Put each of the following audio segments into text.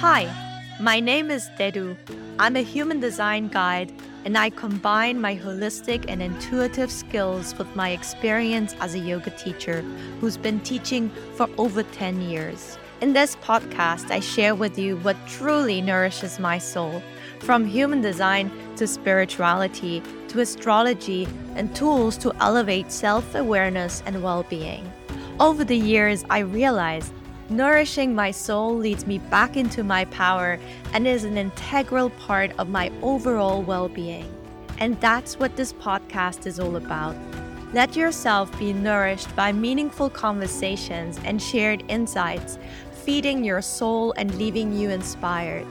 Hi, my name is Dedu. I'm a human design guide, and I combine my holistic and intuitive skills with my experience as a yoga teacher who's been teaching for over 10 years. In this podcast, I share with you what truly nourishes my soul from human design to spirituality to astrology and tools to elevate self awareness and well being. Over the years, I realized nourishing my soul leads me back into my power and is an integral part of my overall well being. And that's what this podcast is all about. Let yourself be nourished by meaningful conversations and shared insights, feeding your soul and leaving you inspired.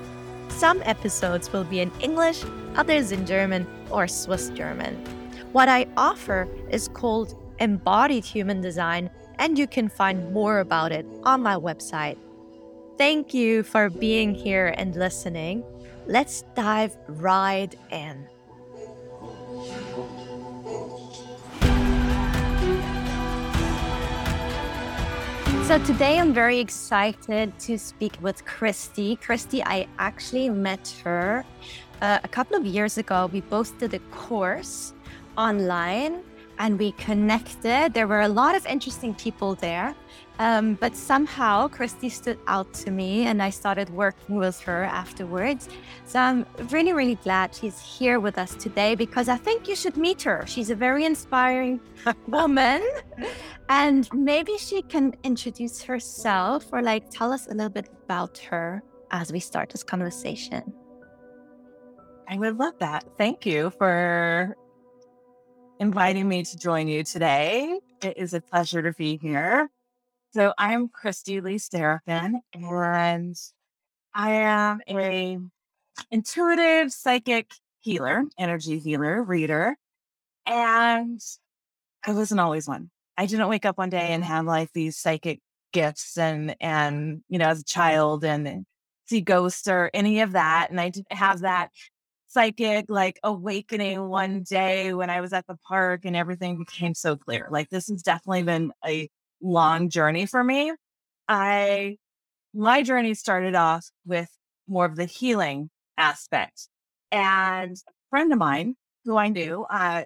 Some episodes will be in English, others in German or Swiss German. What I offer is called embodied human design and you can find more about it on my website. Thank you for being here and listening. Let's dive right in. So today I'm very excited to speak with Kristi. Kristi, I actually met her uh, a couple of years ago. We both did a course online and we connected. There were a lot of interesting people there. Um, but somehow Kristi stood out to me and I started working with her afterwards. So I'm really, really glad she's here with us today because I think you should meet her. She's a very inspiring woman. and maybe she can introduce herself or like tell us a little bit about her as we start this conversation. I would love that. Thank you for inviting me to join you today. It is a pleasure to be here. So I'm Kristi Lee Serafin, and I am a intuitive psychic healer, energy healer, reader. And I wasn't always one. I didn't wake up one day and have like these psychic gifts and and you know as a child and see ghosts or any of that. And I didn't have that psychic like awakening one day when I was at the park and everything became so clear. Like this has definitely been a long journey for me. I my journey started off with more of the healing aspect. And a friend of mine who I knew, uh,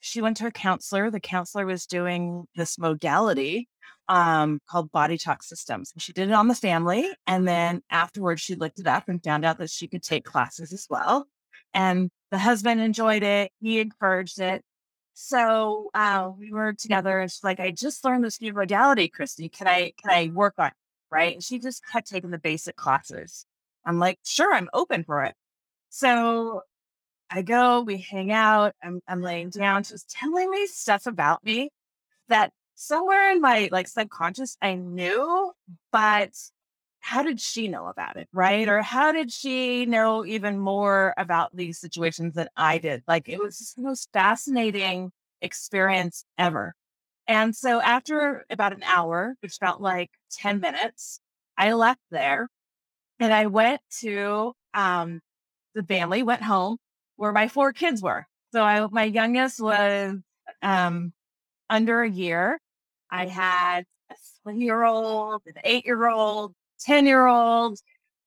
she went to a counselor. The counselor was doing this modality um, called body talk systems. She did it on the family. And then afterwards, she looked it up and found out that she could take classes as well and the husband enjoyed it. He encouraged it. So uh, we were together, and she's like, "I just learned this new modality, Kristi. Can I can I work on it?" Right? And she just kept taking the basic classes. I'm like, "Sure, I'm open for it." So I go, we hang out. I'm, I'm laying down. She's telling me stuff about me that somewhere in my like subconscious I knew, but how did she know about it? Right. Or how did she know even more about these situations than I did? Like it was the most fascinating experience ever. And so after about an hour, which felt like 10 minutes, I left there and I went to um, the family, went home where my four kids were. So I, my youngest was um, under a year. I had a three year old, an eight year old, 10 year old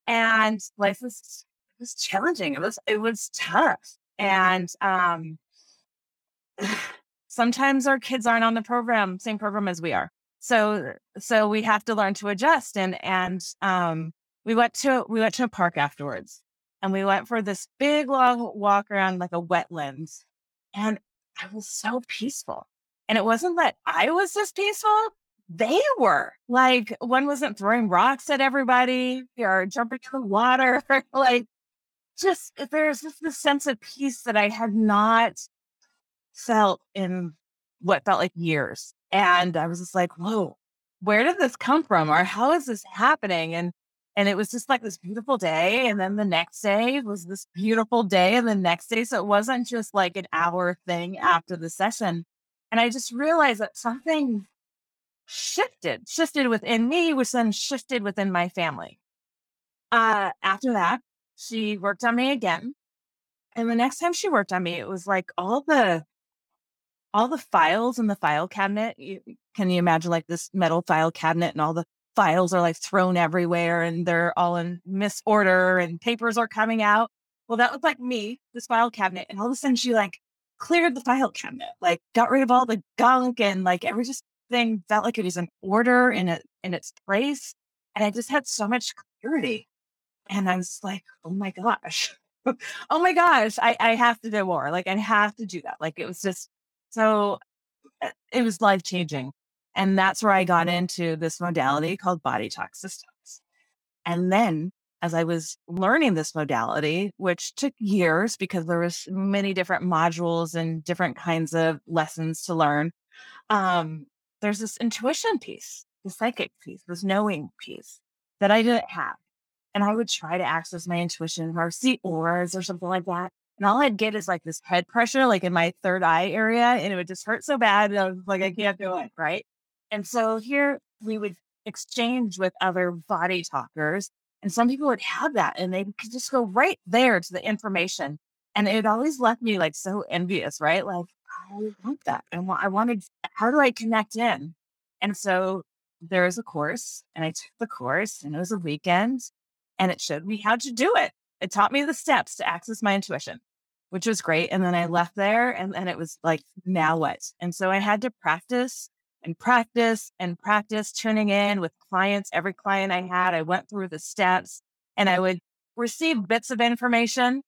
and life was was challenging. It was it was tough. And um sometimes our kids aren't on the program, same program as we are. So so we have to learn to adjust. And and um we went to we went to a park afterwards and we went for this big long walk around like a wetlands. And I was so peaceful. And it wasn't that I was just peaceful they were like one wasn't throwing rocks at everybody or jumping in the water like just there's just this sense of peace that i had not felt in what felt like years and i was just like whoa where did this come from or how is this happening? And and it was just like this beautiful day and then the next day was this beautiful day and the next day so it wasn't just like an hour thing after the session and i just realized that something shifted, shifted within me, which then shifted within my family. Uh, after that, she worked on me again. And the next time she worked on me, it was like all the all the files in the file cabinet. You, can you imagine like this metal file cabinet and all the files are like thrown everywhere and they're all in misorder and papers are coming out. Well, that was like me, this file cabinet. And all of a sudden she like cleared the file cabinet, like got rid of all the gunk and like every just thing felt like it was in order in it in its place. And I just had so much clarity. And I was like, oh my gosh. oh my gosh, I, I have to do more. Like I have to do that. Like it was just so uh, it was life changing. And that's where I got into this modality called body talk systems. And then as I was learning this modality, which took years because there was many different modules and different kinds of lessons to learn, um, there's this intuition piece, the psychic piece, this knowing piece that I didn't have. And I would try to access my intuition or see auras or something like that. And all I'd get is like this head pressure, like in my third eye area, and it would just hurt so bad. And I was like, I can't do it. Right. And so here we would exchange with other body talkers. And some people would have that and they could just go right there to the information. And it always left me like so envious, right? Like, I want that. And I wanted, how do I connect in? And so there was a course and I took the course and it was a weekend and it showed me how to do it. It taught me the steps to access my intuition, which was great. And then I left there and then it was like, now what? And so I had to practice and practice and practice tuning in with clients. Every client I had, I went through the steps and I would receive bits of information.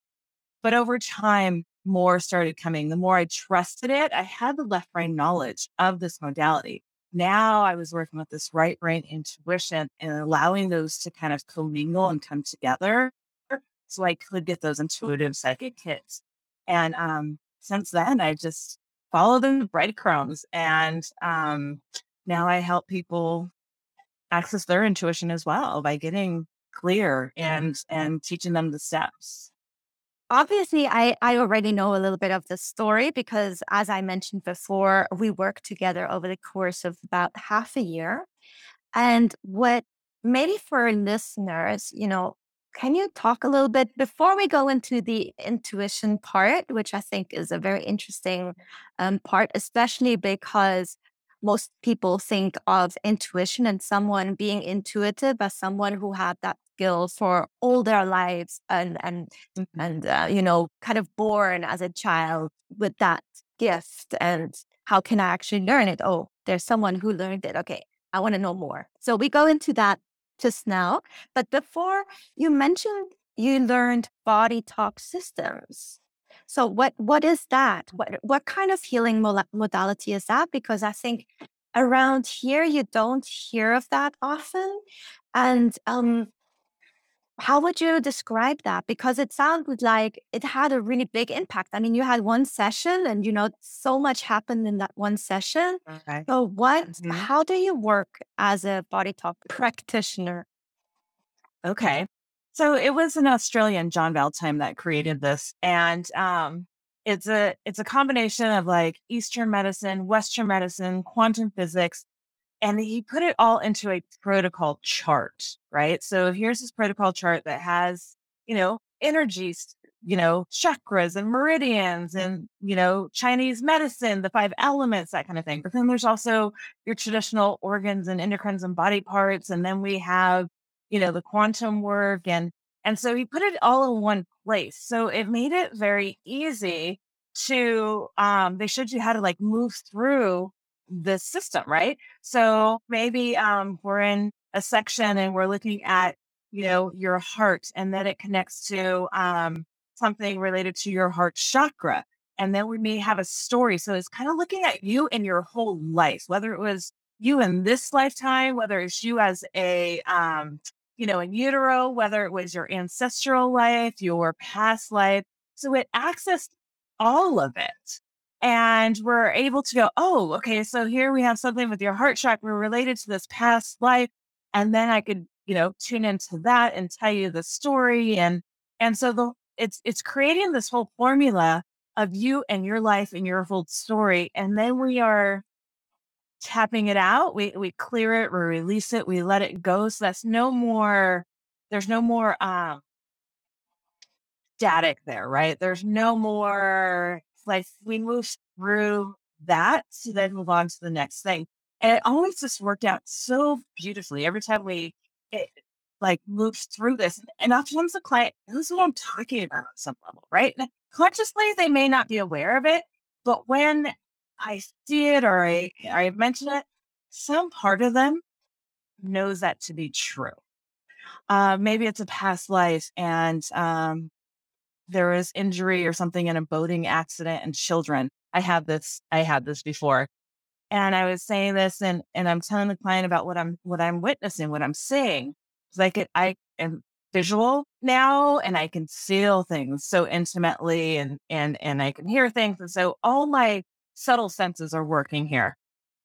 But over time, more started coming. The more I trusted it, I had the left brain knowledge of this modality. Now I was working with this right brain intuition and allowing those to kind of commingle and come together so I could get those intuitive psychic hits. And um, since then, I just follow the breadcrumbs. And um, now I help people access their intuition as well by getting clear and and teaching them the steps obviously I, I already know a little bit of the story because as i mentioned before we worked together over the course of about half a year. And what maybe for listeners you know can you talk a little bit before we go into the intuition part, which I think is a very interesting um, part, especially because most people think of intuition and someone being intuitive as someone who had that skill for all their lives and and mm-hmm. and uh, you know kind of born as a child with that gift and how can I actually learn it? Oh, there's someone who learned it. Okay, I want to know more. So we go into that just now. But before you mentioned you learned body talk systems. So what what is that? What what kind of healing modality is that? Because I think around here you don't hear of that often. And um, how would you describe that? Because it sounded like it had a really big impact. I mean, you had one session and you know so much happened in that one session. Okay. So what mm-hmm. how do you work as a body talk practitioner? Okay. So it was an Australian John Veltheim that created this. And um it's a it's a combination of like Eastern medicine, Western medicine, quantum physics, and he put it all into a protocol chart, right? So here's this protocol chart that has, you know, energies, you know, chakras and meridians and, you know, Chinese medicine, the five elements, that kind of thing. But then there's also your traditional organs and endocrines and body parts. And then we have, you know, the quantum work and and so he put it all in one place. So it made it very easy to um they showed you how to like move through the system, right? So maybe um, we're in a section and we're looking at, you know, your heart and then it connects to um, something related to your heart chakra. And then we may have a story. So it's kind of looking at you in your whole life, whether it was you in this lifetime, whether it's you as a, um, you know, in utero, whether it was your ancestral life, your past life. So it accessed all of it and we're able to go, oh, okay, so here we have something with your heart chakra related to this past life. And then I could, you know, tune into that and tell you the story. And and so the it's it's creating this whole formula of you and your life and your whole story. And then we are tapping it out. We we clear it, we release it, we let it go. So that's no more, there's no more um static there, right? There's no more like we move through that to then move on to the next thing. And it always just worked out so beautifully every time we it, like moved through this. And oftentimes the client knows what I'm talking about at some level, right? And consciously, they may not be aware of it, but when I see it or I, I mention it, some part of them knows that to be true. Uh, maybe it's a past life and um, there is injury or something in a boating accident and children. I had this, I had this before. And I was saying this and and I'm telling the client about what I'm what I'm witnessing, what I'm seeing. It's like it, I am visual now and I can feel things so intimately and and and I can hear things. And so all my subtle senses are working here.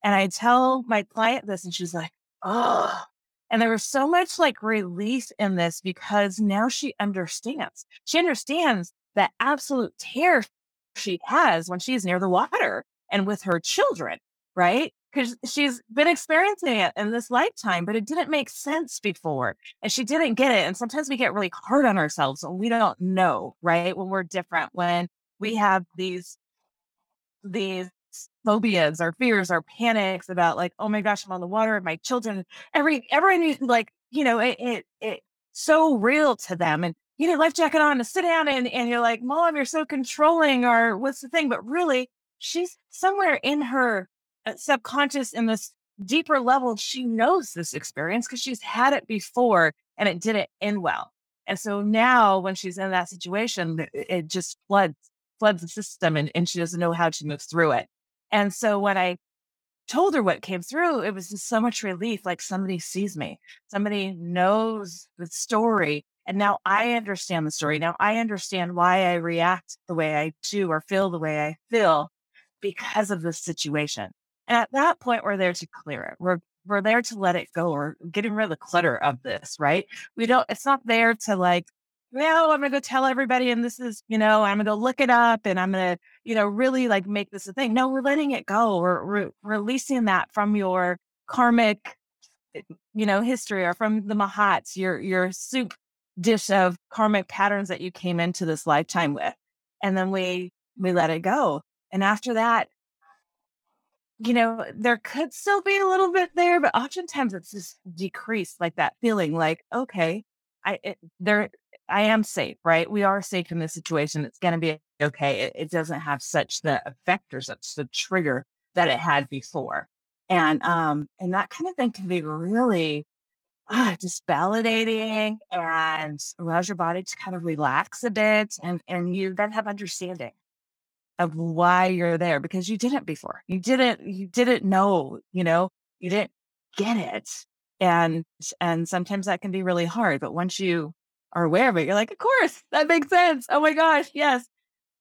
And I tell my client this and she's like, oh, and there was so much like relief in this because now she understands. She understands that absolute terror she has when she's near the water and with her children, right? Because she's been experiencing it in this lifetime, but it didn't make sense before. And she didn't get it. And sometimes we get really hard on ourselves and we don't know, right? When we're different, when we have these these phobias or fears or panics about like, oh my gosh, I'm on the water, and my children, every everyone like, you know, it it it so real to them. And you need life jacket on to sit down and, and you're like, Mom, you're so controlling, or what's the thing? But really, she's somewhere in her uh, subconscious in this deeper level, she knows this experience because she's had it before and it didn't end well. And so now when she's in that situation, it, it just floods floods the system and, and she doesn't know how to move through it. And so when I told her what came through, it was just so much relief. Like somebody sees me, somebody knows the story. And now I understand the story. Now I understand why I react the way I do or feel the way I feel because of this situation. And at that point, we're there to clear it. We're we're there to let it go or getting rid of the clutter of this, right? We don't, it's not there to like well, I'm gonna go tell everybody, and this is, you know, I'm gonna go look it up, and I'm gonna, you know, really like make this a thing. No, we're letting it go. We're, releasing that from your karmic, eh, you know, history or from the mahats, your your soup dish of karmic patterns that you came into this lifetime with, and then we we let it go. And after that, you know, there could still be a little bit there, but oftentimes it's just decreased, like that feeling, like okay, I it, there I am safe, right? We are safe in this situation. It's going to be okay. It, it, doesn't have such the effect or such the trigger that it had before. And, um, and that kind of thing can be really ah, just validating and allows your body to kind of relax a bit. And, and you then have understanding of why you're there because you didn't before. You didn't, you didn't know, you know, you didn't get it. And, and sometimes that can be really hard. But once you are aware of it, you're like, of course, that makes sense. Oh my gosh, yes.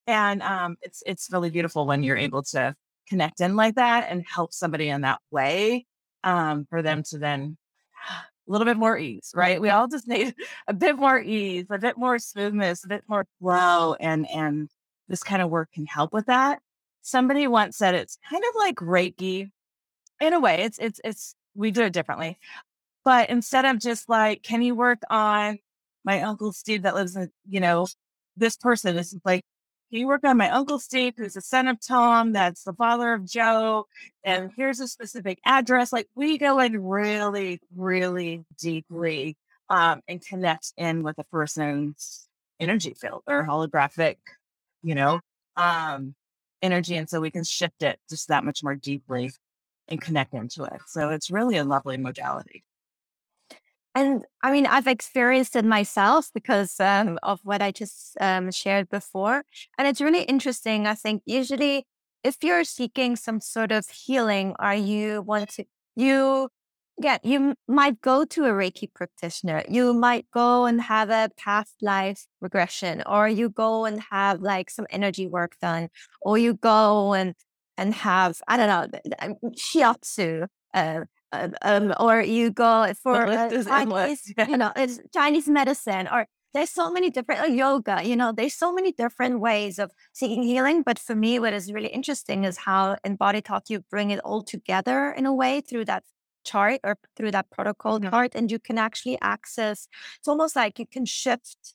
And um, it's it's really beautiful when you're able to connect in like that and help somebody in that way um, for them to then a little bit more ease, right? We all just need a bit more ease, a bit more smoothness, a bit more flow, and and this kind of work can help with that. Somebody once said it's kind of like Reiki. In a way, it's it's it's we do it differently. But instead of just like, can you work on my uncle Steve that lives in, you know, this person is like, he worked on my uncle Steve, who's the son of Tom, that's the father of Joe, and here's a specific address. Like we go in really, really deeply um, and connect in with a person's energy field or holographic, you know, um, energy. And so we can shift it just that much more deeply and connect into it. So it's really a lovely modality. And I mean, I've experienced it myself because um, of what I just um, shared before. And it's really interesting. I think usually, if you're seeking some sort of healing or you want to, you, yeah, you might go to a Reiki practitioner. You might go and have a past life regression, or you go and have like some energy work done, or you go and and have I don't know shiatsu. Uh, um, um, or you go for uh, Chinese, yeah. you know, it's Chinese medicine, or there's so many different like yoga. You know, there's so many different ways of seeking healing. But for me, what is really interesting is how in Body Talk you bring it all together in a way through that chart or through that protocol mm-hmm. chart, and you can actually access. It's almost like you can shift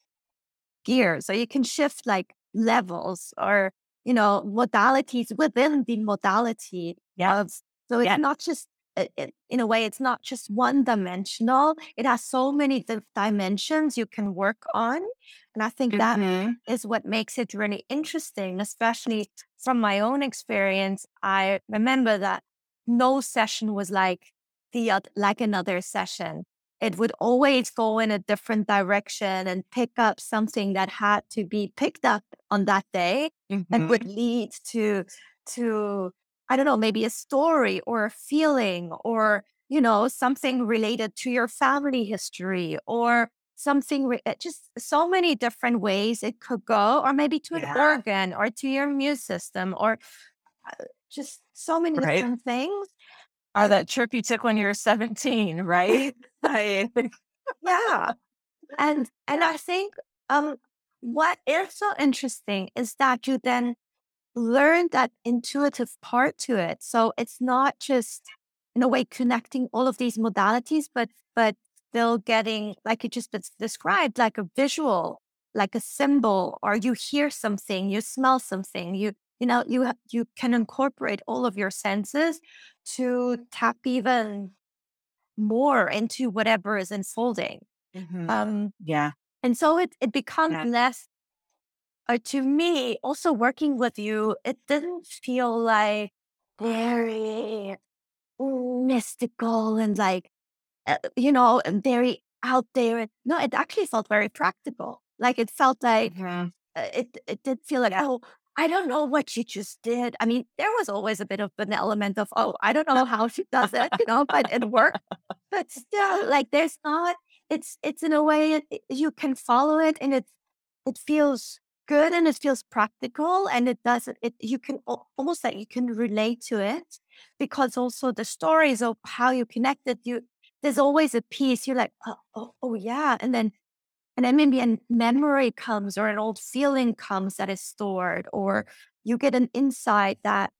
gears, or you can shift like levels, or you know, modalities within the modality. Yeah. Of, so it's yeah. not just in a way, it's not just one dimensional. It has so many dimensions you can work on. And I think that Mhm. is what makes it really interesting, especially from my own experience. I remember that no session was like the like another session. It would always go in a different direction and pick up something that had to be picked up on that day and Mhm. would lead to to I don't know, maybe a story or a feeling or, you know, something related to your family history or something, re- uh, just so many different ways it could go, or maybe to an organ or to your immune system or uh, just so many Right. different things. Or that trip you took when you were 17, right? Yeah. And and I think um what is so interesting is that you then learn that intuitive part to it. So it's not just in a way connecting all of these modalities, but but still getting like you just described, like a visual, like a symbol, or you hear something, you smell something, you you know you you can incorporate all of your senses to tap even more into whatever is unfolding. Mhm. Um, Yeah. and so it it becomes Yeah. less uh, to me, also working with you, it didn't feel like very mystical and like, uh, you know, and very out there. No, it actually felt very practical. Like it felt like Mhm. uh, it, it did feel like, oh, I don't know what she just did. I mean, there was always a bit of an element of, oh, I don't know how she does it, you know, but it worked. But still, like, there's not. It's it's in a way it- you can follow it, and it it feels good and it feels practical and it doesn't it you can almost like you can relate to it because also the stories of how you connected you there's always a piece you're like oh, oh, oh yeah and then and then maybe a memory comes or an old feeling comes that is stored or you get an insight that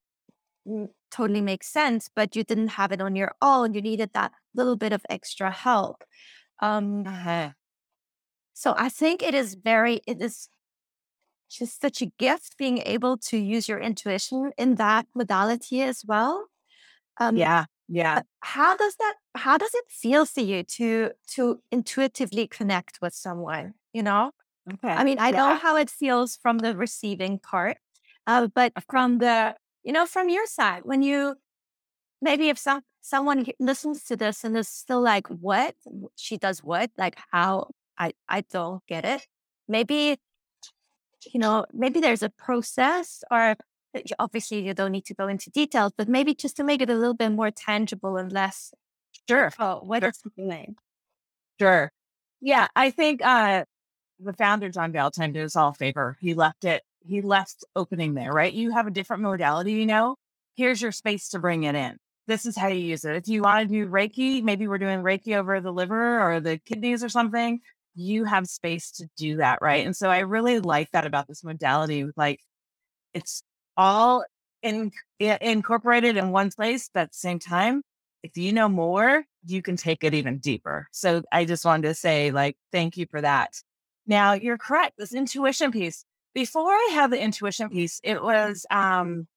mm, totally makes sense but you didn't have it on your own you needed that little bit of extra help um Uh-huh. so i think it is very it is just such a gift being able to use your intuition in that modality as well. Um, Yeah. Yeah. how does that? How does it feel for you to to intuitively connect with someone? You know, Okay. I mean, I know how it feels from the receiving part, uh, but from the you know from your side when you maybe if some someone listens to this and is still like, what she does what like how I I don't get it. Maybe you know, maybe there's a process or obviously you don't need to go into details, but maybe just to make it a little bit more tangible and less, Sure. oh, what Sure. is the name? Sure. Yeah. I think uh the founder, John Galton, did us all a favor. He left it, he left opening there, right? You have a different modality, you know. Here's your space to bring it in. This is how you use it. If you want to do Reiki, maybe we're doing Reiki over the liver or the kidneys or something, you have space to do that, right? And so I really like that about this modality. Like it's all in, i- incorporated in one place, but at the same time, if you know more, you can take it even deeper. So I just wanted to say, like, thank you for that. Now you're correct. This intuition piece. Before I had the intuition piece, it was um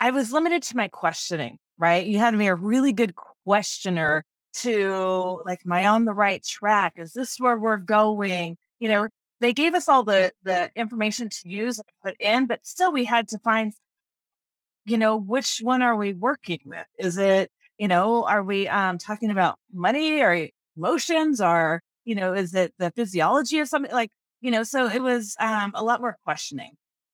I was limited to my questioning, right? You had to be a really good questioner to like, am I on the right track? Is this where we're going? You know, they gave us all the the information to use and put in, but still we had to find, you know, which one are we working with? Is it, you know, are we um talking about money or emotions or, you know, is it the physiology of something like, you know, so it was um a lot more questioning.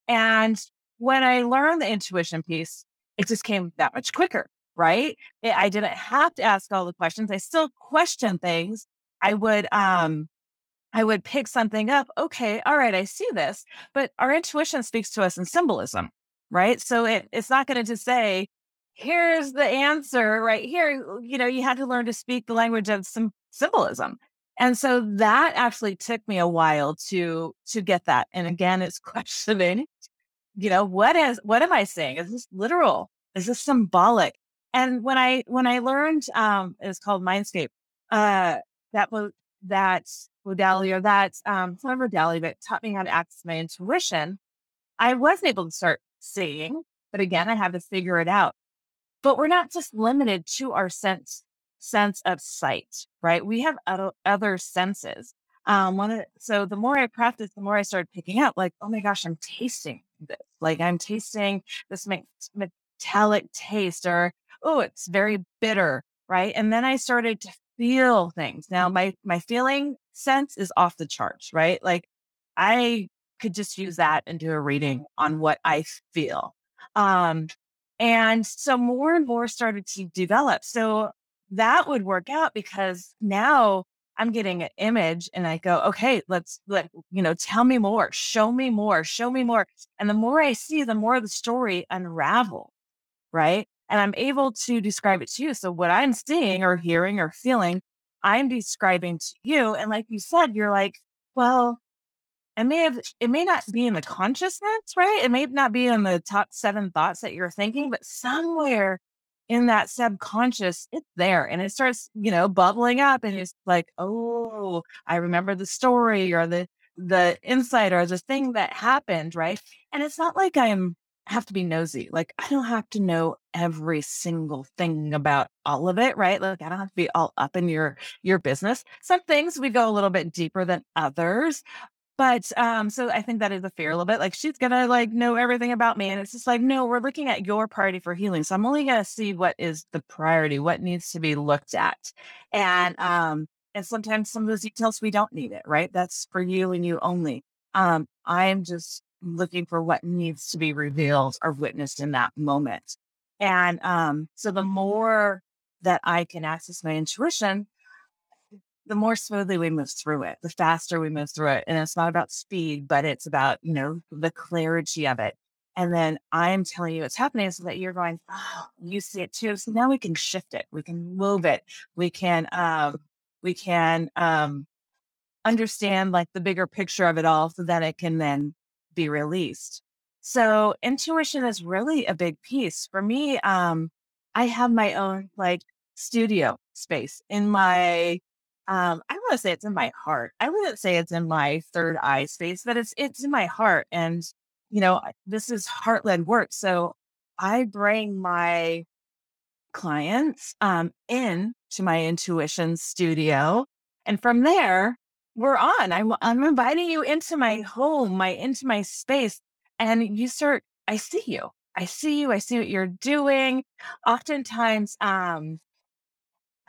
And when I learned the intuition piece, it just came that much quicker, right? I didn't have to ask all the questions. I still question things. I would um I would pick something up. Okay, all right, I see this. But our intuition speaks to us in symbolism, right? So it, it's not going to just say, here's the answer right here. You know, you had to learn to speak the language of some symbolism. And so that actually took me a while to to get that. And again, it's questioning, you know, what is what am I saying? Is this literal? Is this symbolic? And when I when I learned um it's called Mindscape, uh that was that modality or that um not modality that taught me how to access my intuition, I was able to start seeing, but again, I had to figure it out. But we're not just limited to our sense sense of sight, right? We have other, other senses. Um, one of, so the more I practiced, the more I started picking up, like, oh my gosh, I'm tasting this. Like I'm tasting this metallic taste, or oh, it's very bitter, right? And then I started to feel things. Now my my feeling sense is off the charts, right? Like I could just use that and do a reading on what I feel. Um, and so more and more started to develop. So that would work out because now I'm getting an image and I go, okay, let's let, you know, tell me more, show me more, show me more. And the more I see, the more the story unravels, right? And I'm able to describe it to you. So what I'm seeing or hearing or feeling, I'm describing to you. And like you said, you're like, well, it may have it may not be in the consciousness, right? It may not be in the top seven thoughts that you're thinking, but somewhere in that subconscious, it's there and it starts, you know, bubbling up and it's like, oh, I remember the story or the the insight or the thing that happened, right? And it's not like I'm have to be nosy. Like I don't have to know every single thing about all of it, right? Like I don't have to be all up in your your business. Some things we go a little bit deeper than others, but um, so I think that is a fear a little bit. Like she's gonna like know everything about me. And it's just like, no, we're looking at your priority for healing. So I'm only gonna see what is the priority, what needs to be looked at. And um, and sometimes some of those details we don't need it, right? That's for you and you only. Um, I'm just looking for what needs to be revealed or witnessed in that moment. And um, so the more that I can access my intuition, the more smoothly we move through it, the faster we move through it. And it's not about speed, but it's about, you know, the clarity of it. And then I'm telling you what's happening so that you're going, oh, you see it too. So now we can shift it. We can move it. We can, um, we can, um, understand like the bigger picture of it all so that it can then be released. So intuition is really a big piece for me. Um, I have my own like studio space in my um, I want to say it's in my heart. I wouldn't say it's in my third eye space, but it's it's in my heart. And you know, this is heart led work. So I bring my clients um, in to my intuition studio, and from there we're on. I'm I'm inviting you into my home, my into my space, and you start. I see you. I see you. I see what you're doing. Oftentimes, um,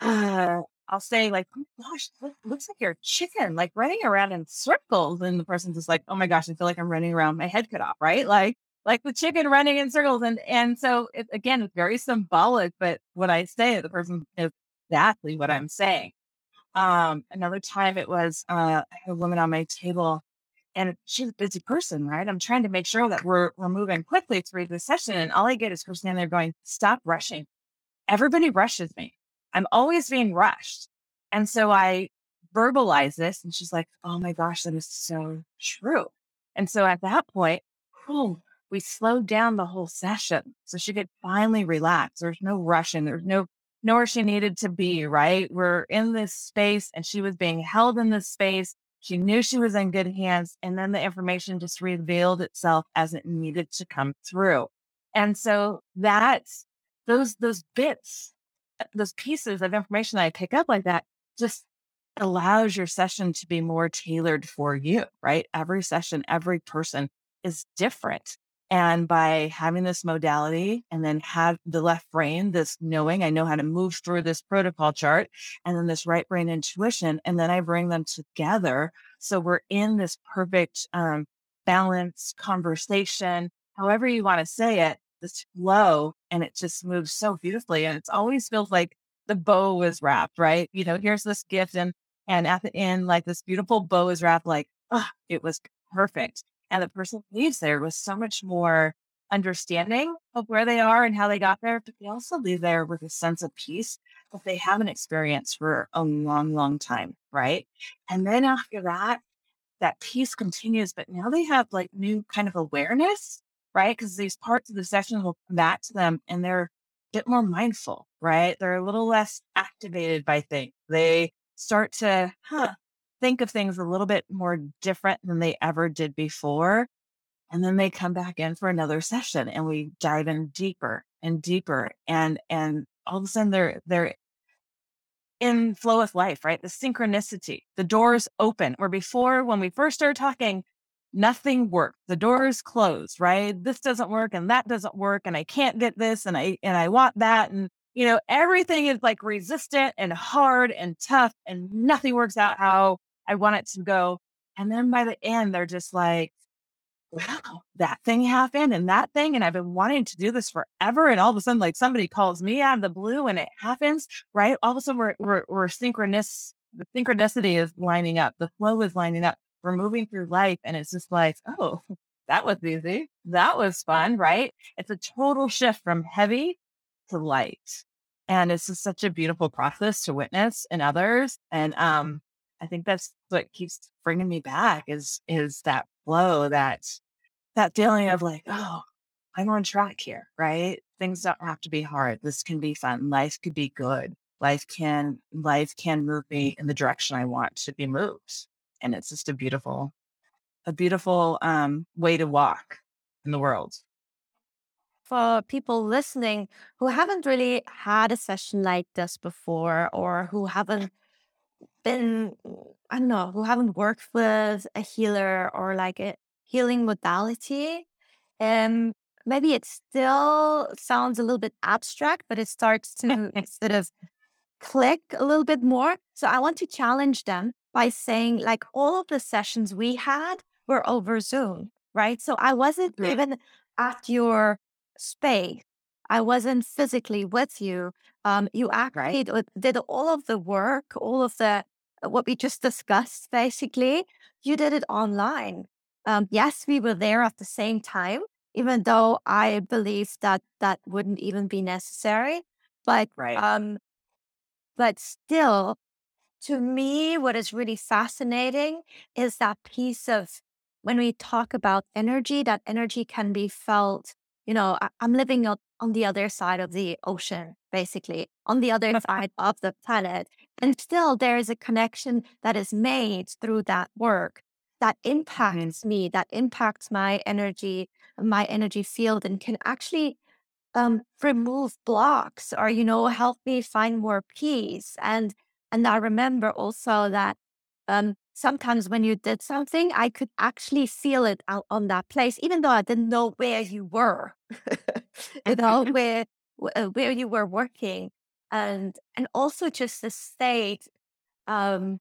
uh, I'll say like, "Oh gosh, look, looks like you're a chicken, like running around in circles." And the person's just like, "Oh my gosh, I feel like I'm running around, my head cut off, right?" Like, like the chicken running in circles. And and so it, again, it's very symbolic, but what I say, the person is exactly what I'm saying. Um, another time it was uh, a woman on my table, and she's a busy person, right? I'm trying to make sure that we're we're moving quickly through the session, and all I get is her standing there going, "Stop rushing." Everybody rushes me I'm always being rushed. And so I verbalize this and she's like, oh my gosh, that is so true. And so at that point, whew, we slowed down the whole session. So she could finally relax. There's no rushing. There's no nowhere she needed to be, right? We're in this space and she was being held in this space. She knew she was in good hands. And then the information just revealed itself as it needed to come through. And so that's those, those bits uh, those pieces of information that I pick up like that just allows your session to be more tailored for you, right? Every session, every person is different. And by having this modality and then have the left brain, this knowing I know how to move through this protocol chart, and then this right brain intuition, and then I bring them together. So we're in this perfect um, balance conversation, however you want to say it, this flow and it just moves so beautifully. And it's always feels like the bow is wrapped, right? You know, here's this gift and and at the end, like this beautiful bow is wrapped, like, oh, it was perfect. And the person leaves there with so much more understanding of where they are and how they got there, but they also leave there with a sense of peace that they haven't experienced for a long, long time, right? And then after that, that peace continues, but now they have like new kind of awareness right? Because these parts of the sessions will come back to them and they're a bit more mindful, right? They're a little less activated by things. They start to huh, think of things a little bit more different than they ever did before. And then they come back in for another session and we dive in deeper and deeper and and all of a sudden they're they're in flow with life, right? The synchronicity, the doors open. Where before, when we first started talking, nothing worked. The doors closed, right? This doesn't work and that doesn't work, and I can't get this, and I and I want that, and you know everything is like resistant and hard and tough, and nothing works out how I want it to go. And then by the end, they're just like, wow, that thing happened and that thing. And I've been wanting to do this forever. And all of a sudden, like somebody calls me out of the blue and it happens, right? All of a sudden, we're, we're, we're synchronous. The synchronicity is lining up. The flow is lining up. We're moving through life. And it's just like, oh, that was easy. That was fun, right? It's a total shift from heavy to light. And it's just such a beautiful process to witness in others. And um, I think that's what keeps bringing me back is is that flow, that that feeling of like, oh, I'm on track here, right? Things don't have to be hard. This can be fun. Life could be good. Life can life can move me in the direction I want to be moved. And it's just a beautiful, a beautiful um, way to walk in the world. For people listening who haven't really had a session like this before or who haven't been, I don't know, who haven't worked with a healer or like a healing modality, um, maybe it still sounds a little bit abstract, but it starts to sort of click a little bit more. So I want to challenge them by saying, like, all of the sessions we had were over Zoom, right? So I wasn't yeah. even at your space. I wasn't physically with you. Um, you actually right. did all of the work, all of the what we just discussed, basically. You did it online. Um, yes, we were there at the same time, even though I believe that that wouldn't even be necessary. But right. um, but still, to me, what is really fascinating is that piece of when we talk about energy, that energy can be felt. You know, I, am living on, on the other side of the ocean, basically, on the other side of the planet. And still, there is a connection that is made through that work that impacts me, that impacts my energy, my energy field, and can actually um, remove blocks or you know help me find more peace. And and I remember also that um, sometimes when you did something, I could actually feel it out on that place, even though I didn't know where you were, you know where uh, where you were working, and and also just the state um,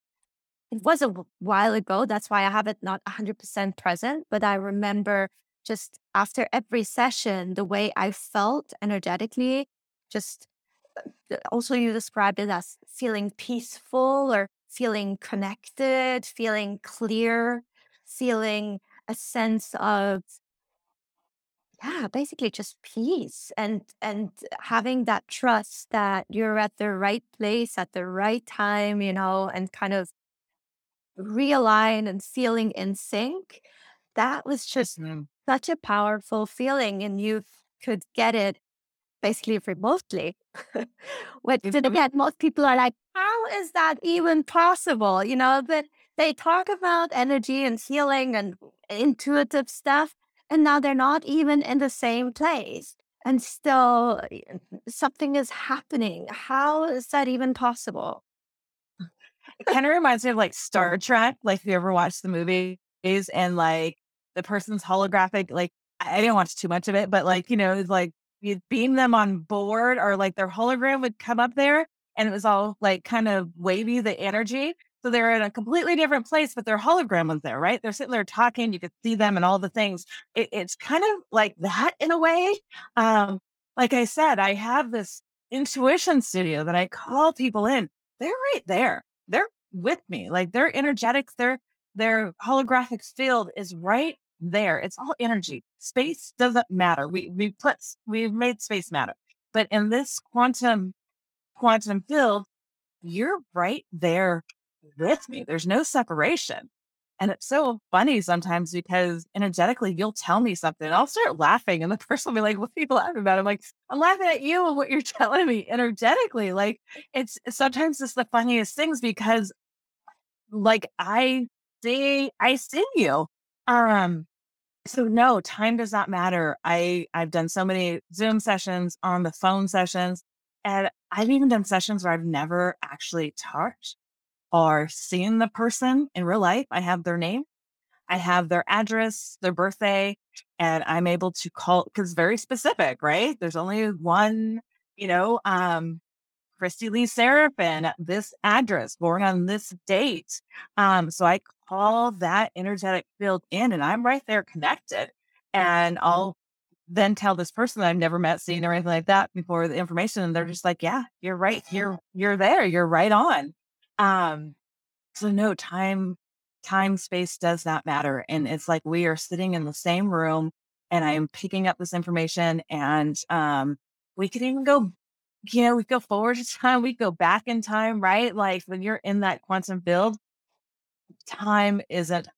it was a while ago. That's why I have it not 100% present. But I remember just after every session, the way I felt energetically, just uh, also you described it as feeling peaceful or feeling connected, feeling clear, feeling a sense of yeah basically just peace and and having that trust that you're at the right place at the right time you know and kind of realign and feeling in sync, that was just Mhm. such a powerful feeling. And you could get it basically remotely. Which then again, most people are like, how is that even possible? You know, but they talk about energy and healing and intuitive stuff, and now they're not even in the same place. And still, something is happening. How is that even possible? It kind of reminds me of like Star Trek. Like, if you ever watched the movies and like the person's holographic, like, I didn't watch too much of it, but like, you know, it's like you'd beam them on board or like their hologram would come up there and it was all like kind of wavy, the energy. So they're in a completely different place, but their hologram was there, right? They're sitting there talking. You could see them and all the things. It, it's kind of like that in a way. Um, like I said, I have this intuition studio that I call people in. They're right there they're with me. Like their energetics, their their holographic field is right there. It's all energy. Space doesn't matter. We we put we've made space matter. But in this quantum quantum field, you're right there with me. There's no separation. And it's so funny sometimes because energetically you'll tell me something. I'll start laughing and the person will be like, What are you laughing about? I'm like, I'm laughing at you and what you're telling me energetically. Like it's sometimes it's the funniest things because like I see I see you. Um So no, time does not matter. I I've done so many Zoom sessions, on the phone sessions, and I've even done sessions where I've never actually touched or seeing the person in real life. I have their name, I have their address, their birthday, and I'm able to call because very specific, right? There's only one, you know, um, Kristi Lee Serafin, this address, born on this date. Um, so I call that energetic field in and I'm right there connected. And I'll then tell this person that I've never met, seen, or anything like that before the information. And they're just like, yeah, you're right. You're you're there. You're right on. Um, so no time, time, space does not matter. And it's like we are sitting in the same room and I am picking up this information and um we could even go you know, we go forward in time, we go back in time, right? Like when you're in that quantum field, time isn't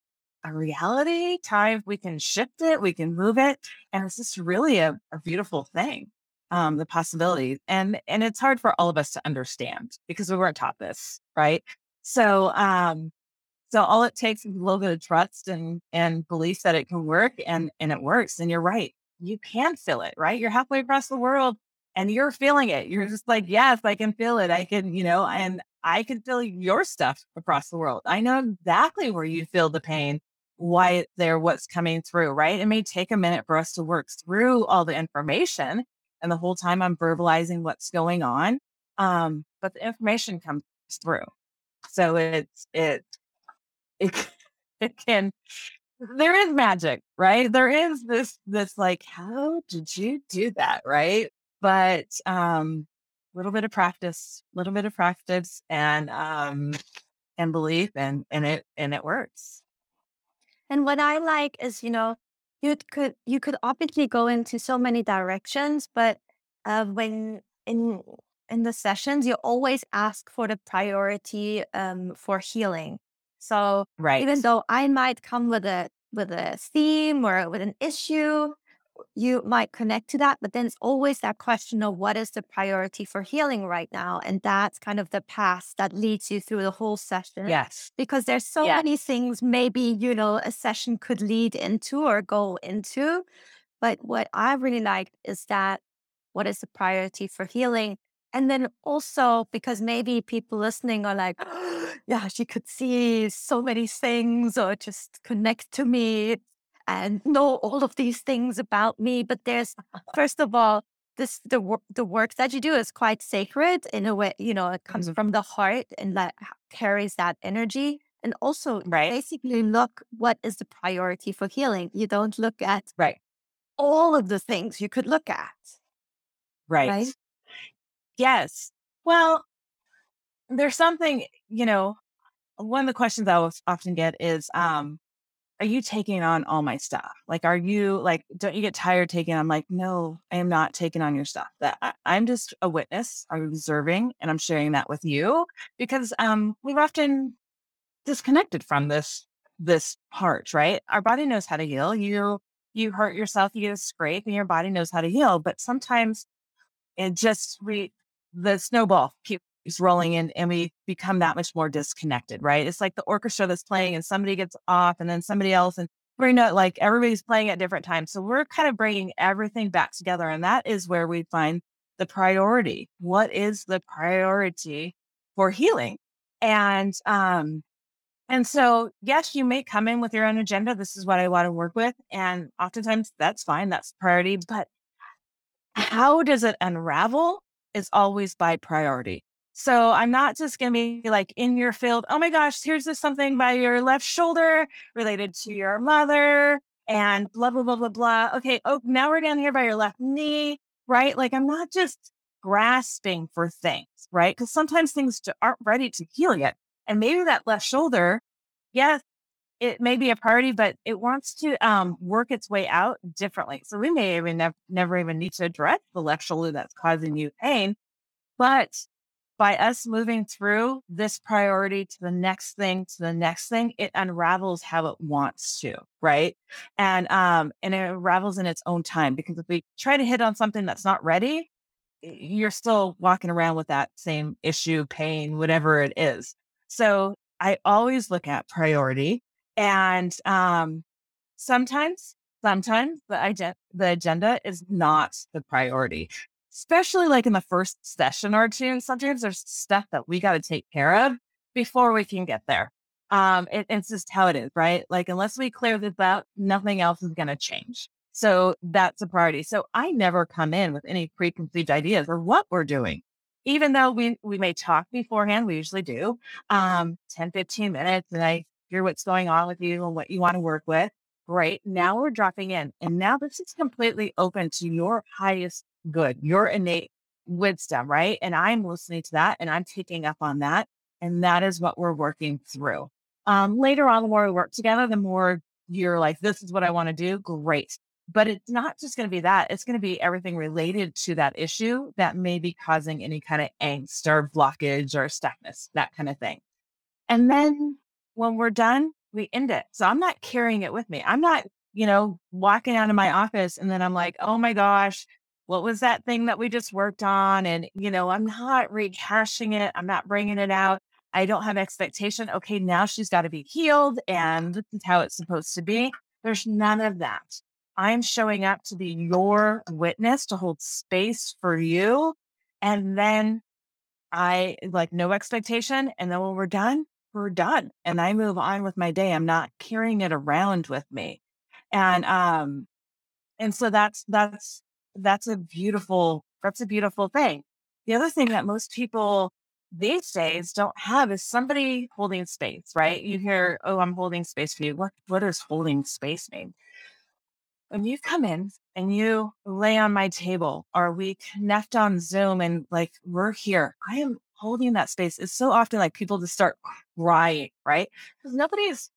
a reality. Time, we can shift it, we can move it. And it's just really a, a beautiful thing. Um, the possibilities. And and it's hard for all of us to understand because we weren't taught this, right? So um, so all it takes is a little bit of trust and and belief that it can work and and it works. And you're right. You can feel it, right? You're halfway across the world and you're feeling it. You're just like, yes, I can feel it. I can, you know, and I can feel your stuff across the world. I know exactly where you feel the pain, why it's there, what's coming through, right? It may take a minute for us to work through all the information. And the whole time I'm verbalizing what's going on. Um, but the information comes through. So it's, it, it, it can, there is magic, right? There is this, this like, how did you do that? Right but um little bit of practice little bit of practice and um and belief and and it and it works and what i like is you know you could you could obviously go into so many directions but uh, when in in the sessions you always ask for the priority um, for healing. So right. even though i might come with a with a theme or with an issue you might connect to that, but then it's always that question of what is the priority for healing right now? And that's kind of the path that leads you through the whole session. Yes. Because there's so yes. many things maybe, you know, a session could lead into or go into. But what I really like is that what is the priority for healing? And then also because maybe people listening are like, oh, yeah, she could see so many things or just connect to me and know all of these things about me. But there's, first of all, this the work the work that you do is quite sacred in a way. You know, it comes mm-hmm. from the heart and that carries that energy. And also, right. basically, look what is the priority for healing. You don't look at right all of the things you could look at. Right. right? Yes. Well, there's something, you know, one of the questions I often get is, um, are you taking on all my stuff? Like, are you like, don't you get tired taking? I'm like, no, I am not taking on your stuff. That I, I'm just a witness. I'm observing, and I'm sharing that with you because um, we've often disconnected from this this part, right? Our body knows how to heal. You you hurt yourself, you get a scrape, and your body knows how to heal. But sometimes it just we the snowball is rolling in and we become that much more disconnected, right? It's like the orchestra that's playing and somebody gets off and then somebody else and we're not like everybody's playing at different times. So we're kind of bringing everything back together. And that is where we find the priority. What is the priority for healing? And, um, and so, yes, you may come in with your own agenda. This is what I want to work with. And oftentimes that's fine. That's priority. But how does it unravel is always by priority. So I'm not just going to be like in your field, oh my gosh, here's this something by your left shoulder related to your mother and blah, blah, blah, blah, blah. Okay. Oh, now we're down here by your left knee, right? Like I'm not just grasping for things, right? Because sometimes things aren't ready to heal yet. And maybe that left shoulder, yes, it may be a priority, but it wants to um, work its way out differently. So we may even nev- never even need to address the left shoulder that's causing you pain. But by us moving through this priority to the next thing to the next thing it unravels how it wants to right? And um and it unravels in its own time because if we try to hit on something that's not ready you're still walking around with that same issue pain whatever it is. So i always look at priority and um sometimes sometimes the, the agenda is not the priority, especially like in the first session or two. Sometimes there's stuff that we got to take care of before we can get there. Um, it, it's just how it is, right? Like, unless we clear this out, nothing else is going to change. So that's a priority. So I never come in with any preconceived ideas or what we're doing. Even though we, we may talk beforehand, we usually do, um, 10, 15 minutes, and I hear what's going on with you and what you want to work with. Great. Now we're dropping in. And now this is completely open to your highest good, your innate wisdom, right? And I'm listening to that and I'm taking up on that. And that is what we're working through. Um, later on, the more we work together, the more you're like, this is what I want to do. Great. But it's not just going to be that. It's going to be everything related to that issue that may be causing any kind of angst or blockage or stuckness, that kind of thing. And then when we're done, we end it. So I'm not carrying it with me. I'm not, you know, walking out of my office and then I'm like, oh my gosh, what was that thing that we just worked on? And, you know, I'm not rehashing it. I'm not bringing it out. I don't have expectation. Okay, now she's got to be healed and this is how it's supposed to be. There's none of that. I'm showing up to be your witness to hold space for you. And then I like no expectation. And then when we're done, we're done. And I move on with my day. I'm not carrying it around with me. And um, and so that's that's that's a beautiful that's a beautiful thing. The other thing that most people these days don't have is somebody holding space, right? You hear, oh, I'm holding space for you. What what does holding space mean? When you come in and you lay on my table or we connect on Zoom and like we're here, I am holding that space. It's so often like people just start crying, right? Because nobody's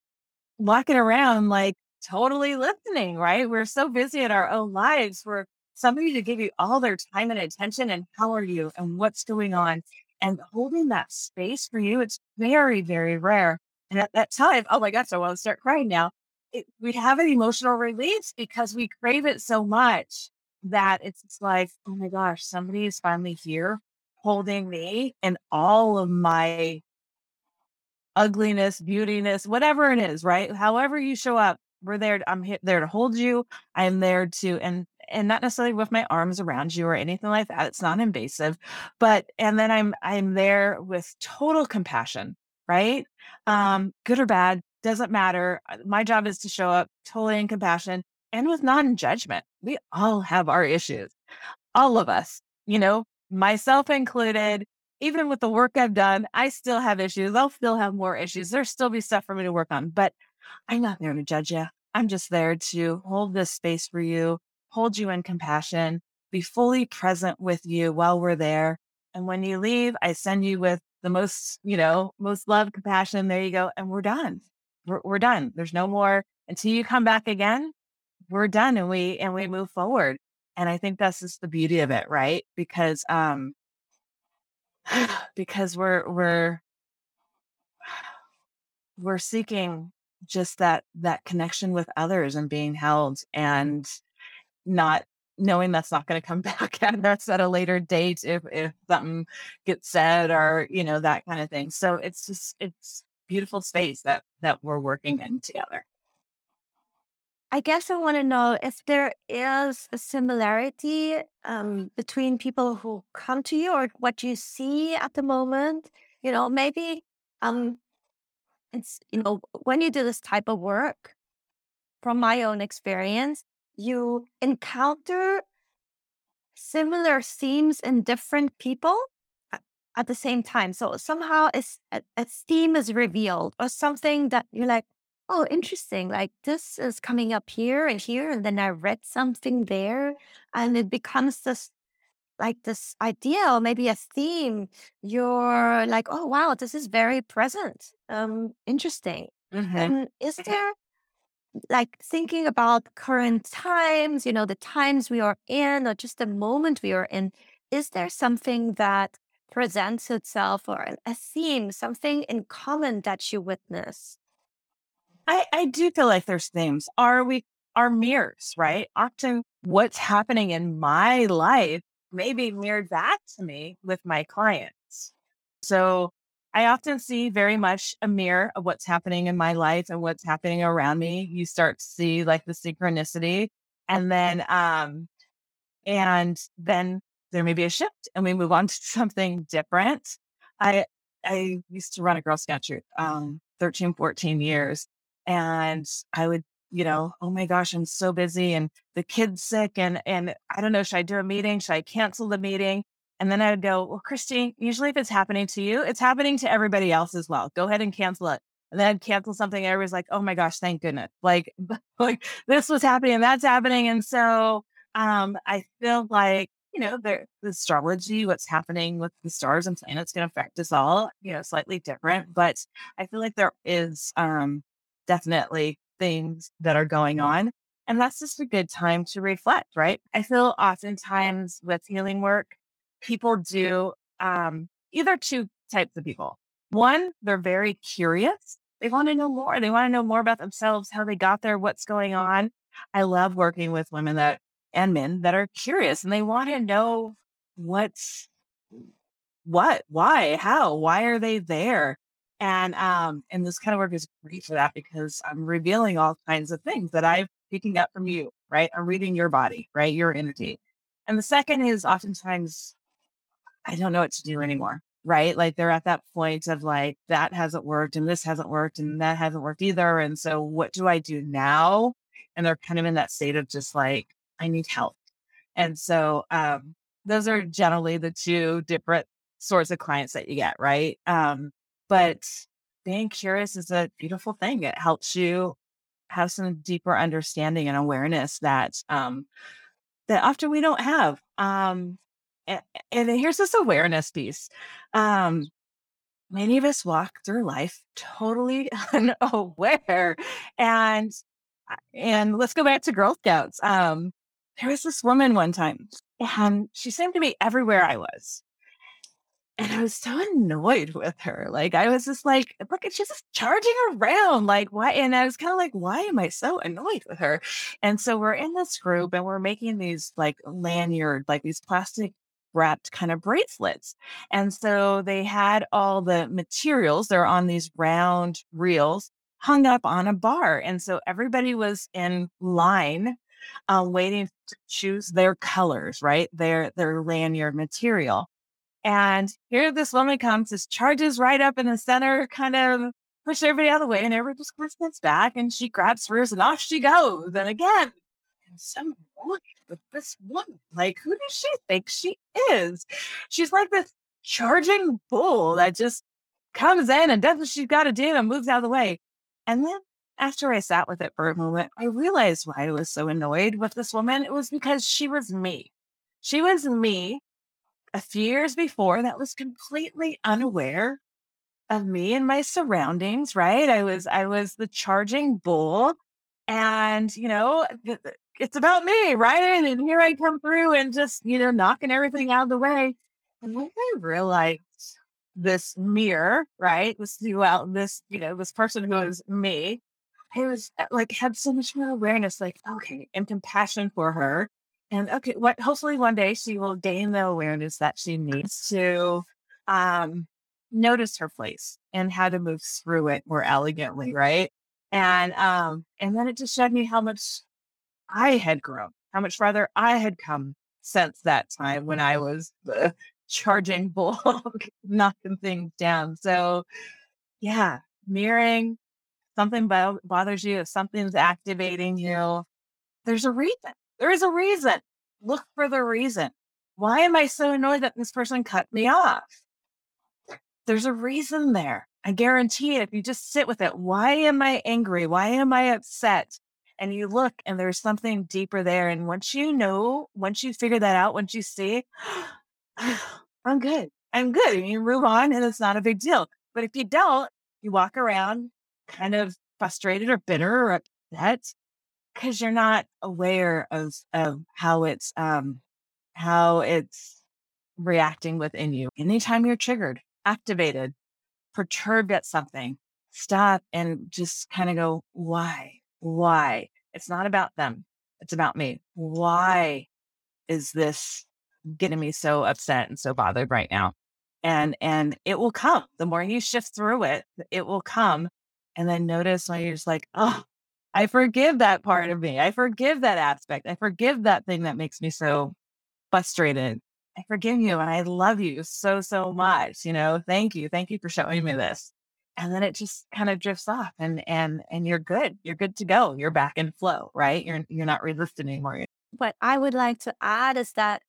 walking around like totally listening, right? We're so busy in our own lives. We're somebody to give you all their time and attention and how are you and what's going on and holding that space for you it's very very rare. And at that time oh my gosh i want to start crying now it, we have an emotional release because we crave it so much that it's, it's like oh my gosh somebody is finally here holding me and all of my ugliness beautiness whatever it is right? However you show up we're there i'm there to hold you i'm there to and and not necessarily with my arms around you or anything like that. It's not invasive, but and then I'm I'm there with total compassion, right? Um, good or bad doesn't matter. Uh, my job is to show up totally in compassion and with non-judgment. We all have our issues, all of us. You know, myself included. Even with the work I've done, I still have issues. I'll still have more issues. There'll still be stuff for me to work on, but I'm not there to judge you. I'm just there to hold this space for you hold you in compassion, be fully present with you while we're there. And when you leave, I send you with the most, you know, most love, compassion. There you go. And we're done. We're, we're done. There's no more until you come back again. We're done and we, and we move forward. And I think that's just the beauty of it, right? Because, um, because we're, we're, we're seeking just that, that connection with others and being held and, not knowing that's not going to come back at us at a later date if if something gets said or you know that kind of thing. So it's just it's beautiful space that that we're working in together. I guess i want to know if there is a similarity um, between people who come to you or what you see at the moment? You know maybe um it's you know when you do this type of work from my own experience you encounter similar themes in different people at the same time. So somehow it's, a, a theme is revealed or something that you're like, oh, interesting. Like this is coming up here and here. And then I read something there and it becomes this like this idea or maybe a theme. You're like, oh, wow, this is very present. Um, interesting. Mm-hmm. And is there like thinking about current times, you know, the times we are in, or just the moment we are in, is there something that presents itself or a theme, something in common that you witness? I, I do feel like there's themes. Are we are mirrors, right? Often what's happening in my life may be mirrored back to me with my clients. So I often see very much a mirror of what's happening in my life and what's happening around me. You start to see like the synchronicity and then um and then there may be a shift and we move on to something different. I I used to run a Girl Scout troop, um, 13, 14 years. And I would, you know, oh my gosh, I'm so busy and the kid's sick and and I don't know, should I do a meeting? Should I cancel the meeting? And then I would go, well, Christine, usually if it's happening to you, it's happening to everybody else as well. Go ahead and cancel it. And then I'd cancel something. And everybody's like, oh my gosh, thank goodness. Like, like this was happening and that's happening. And so um, I feel like, you know, the, the astrology, what's happening with the stars and planets can affect us all, you know, slightly different. But I feel like there is um, definitely things that are going on. And that's just a good time to reflect, right? I feel oftentimes with healing work, people do um, either two types of people. One, they're very curious. They want to know more. They want to know more about themselves, how they got there, what's going on. I love working with women that and men that are curious and they want to know what's what, why, how, why are they there? And um, and this kind of work is great for that because I'm revealing all kinds of things that I'm picking up from you, right? I'm reading your body, right? Your energy. And the second is oftentimes I don't know what to do anymore. Right. Like they're at that point of like, that hasn't worked and this hasn't worked and that hasn't worked either. And so what do I do now? And they're kind of in that state of just like, I need help. And so um, those are generally the two different sorts of clients that you get. Right. Um, but being curious is a beautiful thing. It helps you have some deeper understanding and awareness that um, that often we don't have. Um, and, and here's this awareness piece. Um, many of us walk through life totally unaware. And uh, and let's go back to Girl Scouts. Um, there was this woman one time, and she seemed to be everywhere I was. And I was so annoyed with her. Like I was just like, look, she's just charging around. Like, why? And I was kind of like, why am I so annoyed with her? And so we're in this group and we're making these like lanyard, like these plastic wrapped kind of bracelets. And so they had all the materials, they're on these round reels hung up on a bar. And so everybody was in line uh, waiting to choose their colors, right? Their their lanyard material. And here this woman comes, just charges right up in the center, kind of push everybody out of the way, and everybody just gets back and she grabs hers and off she goes. And again, and some with this woman. Like, who does she think she is? She's like this charging bull that just comes in and does what she's got to do and moves out of the way. And then after I sat with it for a moment, I realized why I was so annoyed with this woman. It was because she was me. She was me a few years before that was completely unaware of me and my surroundings, right? I was I was the charging bull and you know it's about me, right? And here I come through and just, you know, knocking everything out of the way. And when I realized this mirror, right? This well, this, you know, this person who is me, I was uh, like had so much more awareness, like, okay, and compassion for her. And okay, what hopefully one day she will gain the awareness that she needs to um notice her place and how to move through it more elegantly, right? And um, and then it just showed me how much I had grown, how much farther I had come since that time when I mm-hmm. was the charging bull, knocking things down. So, yeah, mirroring something bo- bothers you, if something's activating you, there's a reason. There is a reason. Look for the reason. Why am I so annoyed that this person cut me off? There's a reason there. I guarantee it. If you just sit with it, why am I angry? Why am I upset? And you look and there's something deeper there. And once you know, once you figure that out, once you see, I'm good. I'm good. And you move on and it's not a big deal. But if you don't, you walk around kind of frustrated or bitter or upset because you're not aware of, of how it's um how it's reacting within you. Anytime you're triggered, activated, perturbed at something, stop and just kind of go, why? Why? It's not about them. It's about me. Why is this getting me so upset and so bothered right now? and and it will come. The more you shift through it, it will come. And then notice when you're just like, oh, I forgive that part of me. I forgive that aspect. I forgive that thing that makes me so frustrated. I forgive you and I love you so, so much. You know, thank you. Thank you for showing me this. And then it just kind of drifts off and and and you're good. You're good to go. You're back in flow, right? You're you're not resisting anymore. What I would like to add is that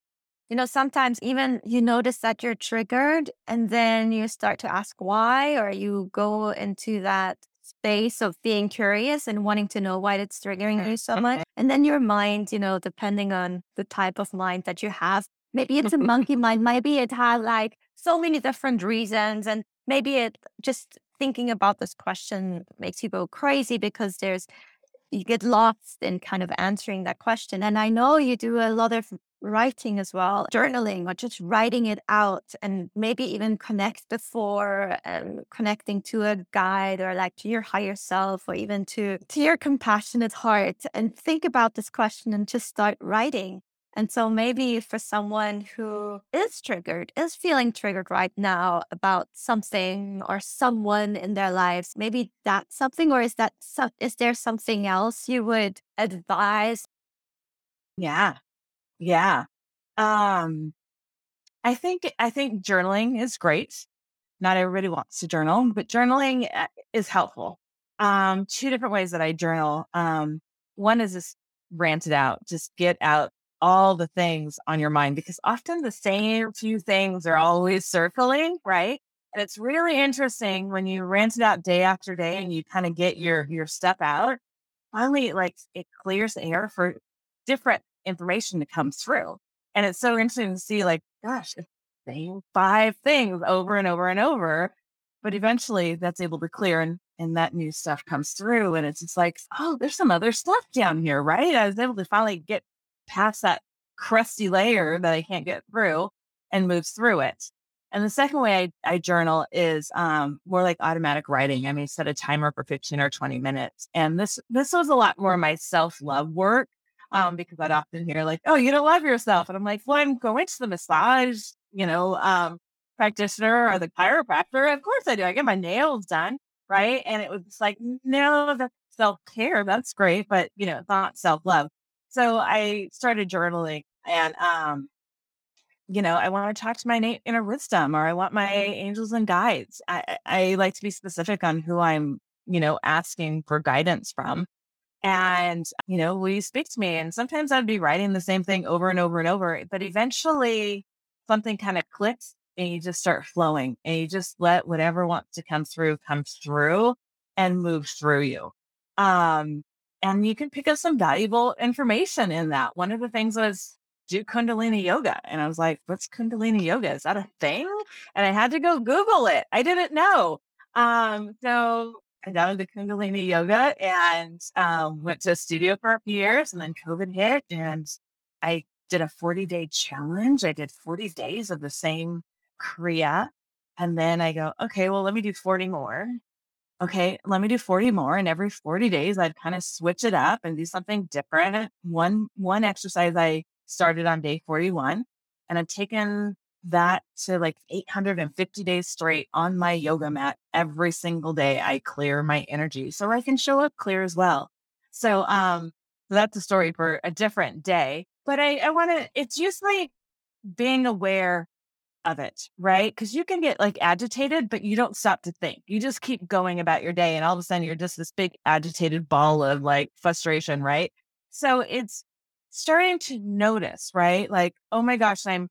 you know, sometimes even you notice that you're triggered and then you start to ask why, or you go into that space of being curious and wanting to know why it's triggering you so much. Mm-hmm. And then your mind, you know, depending on the type of mind that you have, maybe it's a mm-hmm. monkey mind, maybe it has like so many different reasons. And maybe it just thinking about this question makes you go crazy because there's you get lost in kind of answering that question. And I know you do a lot of writing as well, journaling or just writing it out and maybe even connect before um, connecting to a guide or like to your higher self or even to, to your compassionate heart and think about this question and just start writing. And so maybe for someone who is triggered, is feeling triggered right now about something or someone in their lives, maybe that's something, or is that so, is there something else you would advise? Yeah. Yeah. Um, I think I think journaling is great. Not everybody wants to journal, but journaling uh, is helpful. Um, two different ways that I journal. Um, one is just rant it out, just get out all the things on your mind because often the same few things are always circling, right? And it's really interesting when you rant it out day after day and you kind of get your your stuff out. Finally, like it clears the air for different information to come through. And it's so interesting to see, like, gosh, it's same five things over and over and over. But eventually that's able to clear and, and that new stuff comes through. And it's just like, oh, there's some other stuff down here, right? I was able to finally get past that crusty layer that I can't get through and moves through it. And the second way I, I journal is um, more like automatic writing. I may set a timer for 15 or 20 minutes. And this this was a lot more my self-love work um, because I'd often hear like, "Oh, you don't love yourself," and I'm like, "Well, I'm going to the massage, you know, um, practitioner or the chiropractor. Of course I do. I get my nails done, right?" And it was like, "No, that's self care. That's great, but you know, it's not self love." So I started journaling, and um, you know, I want to talk to my innate inner wisdom, or I want my angels and guides. I, I like to be specific on who I'm, you know, asking for guidance from. And, you know, will you speak to me? And sometimes I'd be writing the same thing over and over and over, but eventually something kind of clicks and you just start flowing and you just let whatever wants to come through come through and move through you. Um, and you can pick up some valuable information in that. One of the things was do Kundalini yoga. And I was like, what's Kundalini yoga? Is that a thing? And I had to go Google it. I didn't know. Um, so I got into Kundalini yoga and um, went to a studio for a few years and then COVID hit and I did a 40 day challenge. I did 40 days of the same Kriya. And then I go, okay, well, let me do 40 more. Okay, let me do 40 more. And every 40 days I'd kind of switch it up and do something different. One one exercise I started on day 41 and I've taken that to like 850 days straight on my yoga mat every single day. I clear my energy so I can show up clear as well. So, um, that's a story for a different day. But I, I want to, it's usually being aware of it, right? Because you can get like agitated, but you don't stop to think. You just keep going about your day. And all of a sudden, you're just this big agitated ball of like frustration, right? So it's starting to notice, right? Like, oh my gosh, I'm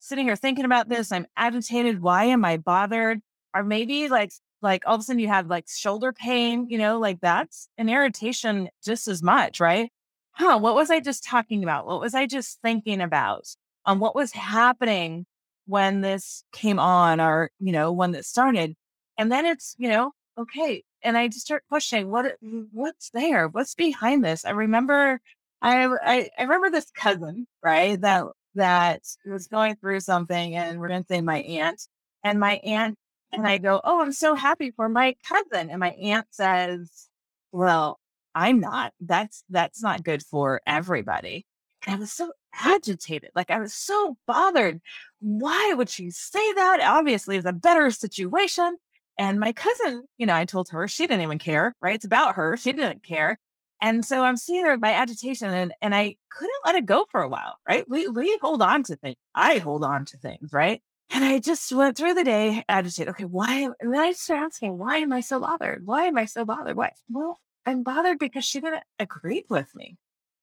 sitting here thinking about this. I'm agitated. Why am I bothered? Or maybe like, like all of a sudden you have like shoulder pain, you know, like that's an irritation just as much, right? Huh, what was I just talking about? What was I just thinking about? Um, what was happening when this came on or, you know, when this started? And then it's, you know, okay. And I just start questioning what what's there? What's behind this? I remember I, I I remember this cousin, right? That that was going through something and we're to say my aunt and my aunt and I go, Oh, I'm so happy for my cousin. And my aunt says, Well, I'm not. That's that's not good for everybody. And I was so agitated. Like I was so bothered. Why would she say that? Obviously, it's a better situation. And my cousin, you know, I told her she didn't even care, right? It's about her. She didn't care. And so I'm seeing her my agitation and, and I couldn't let it go for a while, right? We we hold on to things. I hold on to things, right? And I just went through the day agitated. Okay, why? And then I started asking, why am I so bothered? Why am I so bothered? Why? Well, I'm bothered because she didn't agree with me.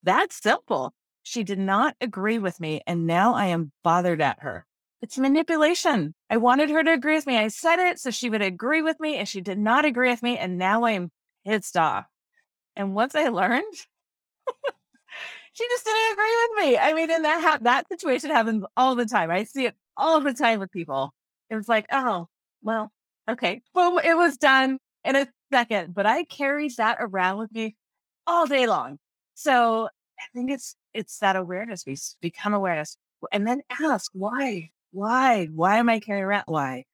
That's simple. She did not agree with me. And now I am bothered at her. It's manipulation. I wanted her to agree with me. I said it so she would agree with me, and she did not agree with me. And now I'm pissed off. And once I learned, she just didn't agree with me. I mean, and that ha- that situation happens all the time. I see it all the time with people. It was like, oh, well, okay, boom, it was done in a second. But I carried that around with me all day long. So I think it's it's that awareness. We become awareness, and then ask why why? Why am I carrying around? Why?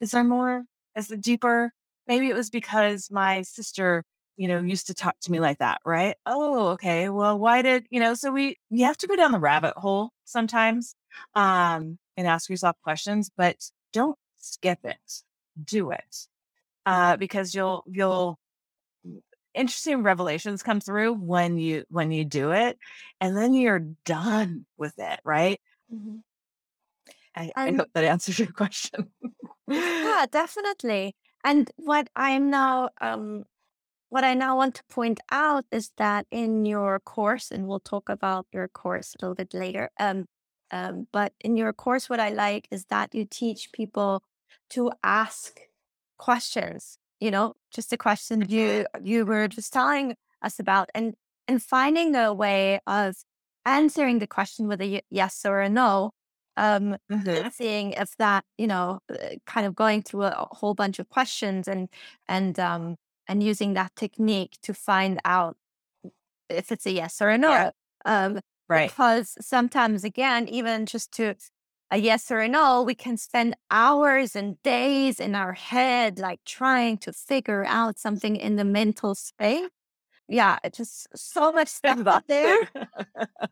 Is there more? Is it deeper? Maybe it was because my sister, you know, used to talk to me like that, right? Oh, okay. Well, why did, you know, so we, you have to go down the rabbit hole sometimes um, and ask yourself questions, but don't skip it. Do it. Uh, because you'll, you'll, interesting revelations come through when you when you do it and then you're done with it right mm-hmm. I, I hope that answers your question. yeah, definitely. And what I'm now, um, what I now want to point out is that in your course, and we'll talk about your course a little bit later. Um, um, but in your course, what I like is that you teach people to ask questions. You know, just a question you you were just telling us about, and and finding a way of answering the question with a yes or a no um, mm-hmm. seeing if that you know uh, kind of going through a, whole bunch of questions and and um, and using that technique to find out if it's a yes or a no yeah. um, right because sometimes again even just to a yes or a no we can spend hours and days in our head like trying to figure out something in the mental space yeah, it's just so much stuff out there.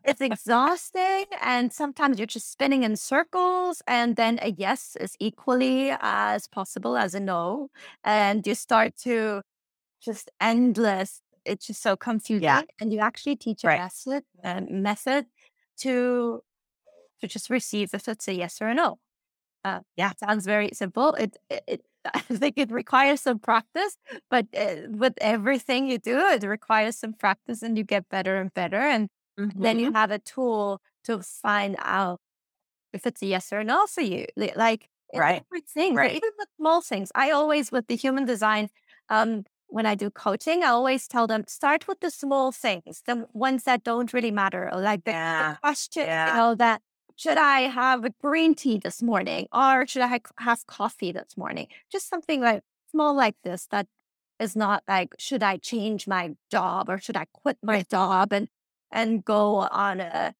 it's exhausting. And sometimes you're just spinning in circles. And then a yes is equally as possible as a no. And you start to just endless. It's just so confusing. Yeah. And you actually teach a right. method, a method to to just receive if it's a yes or a no. Uh, yeah, sounds very simple. It, it, it I think it requires some practice, but uh, with everything you do, it requires some practice and you get better and better. And mm-hmm. then you mm-hmm. have a tool to find out if it's a yes or a no for you. Like right. everything, right. even with small things. I always, with the human design, um, when I do coaching, I always tell them start with the small things, the ones that don't really matter, or like the, yeah. the question, yeah. you know, that should I have a green tea this morning or should I have coffee this morning? Just something like small like this that is not like, should I change my job or should I quit my job and, and go on a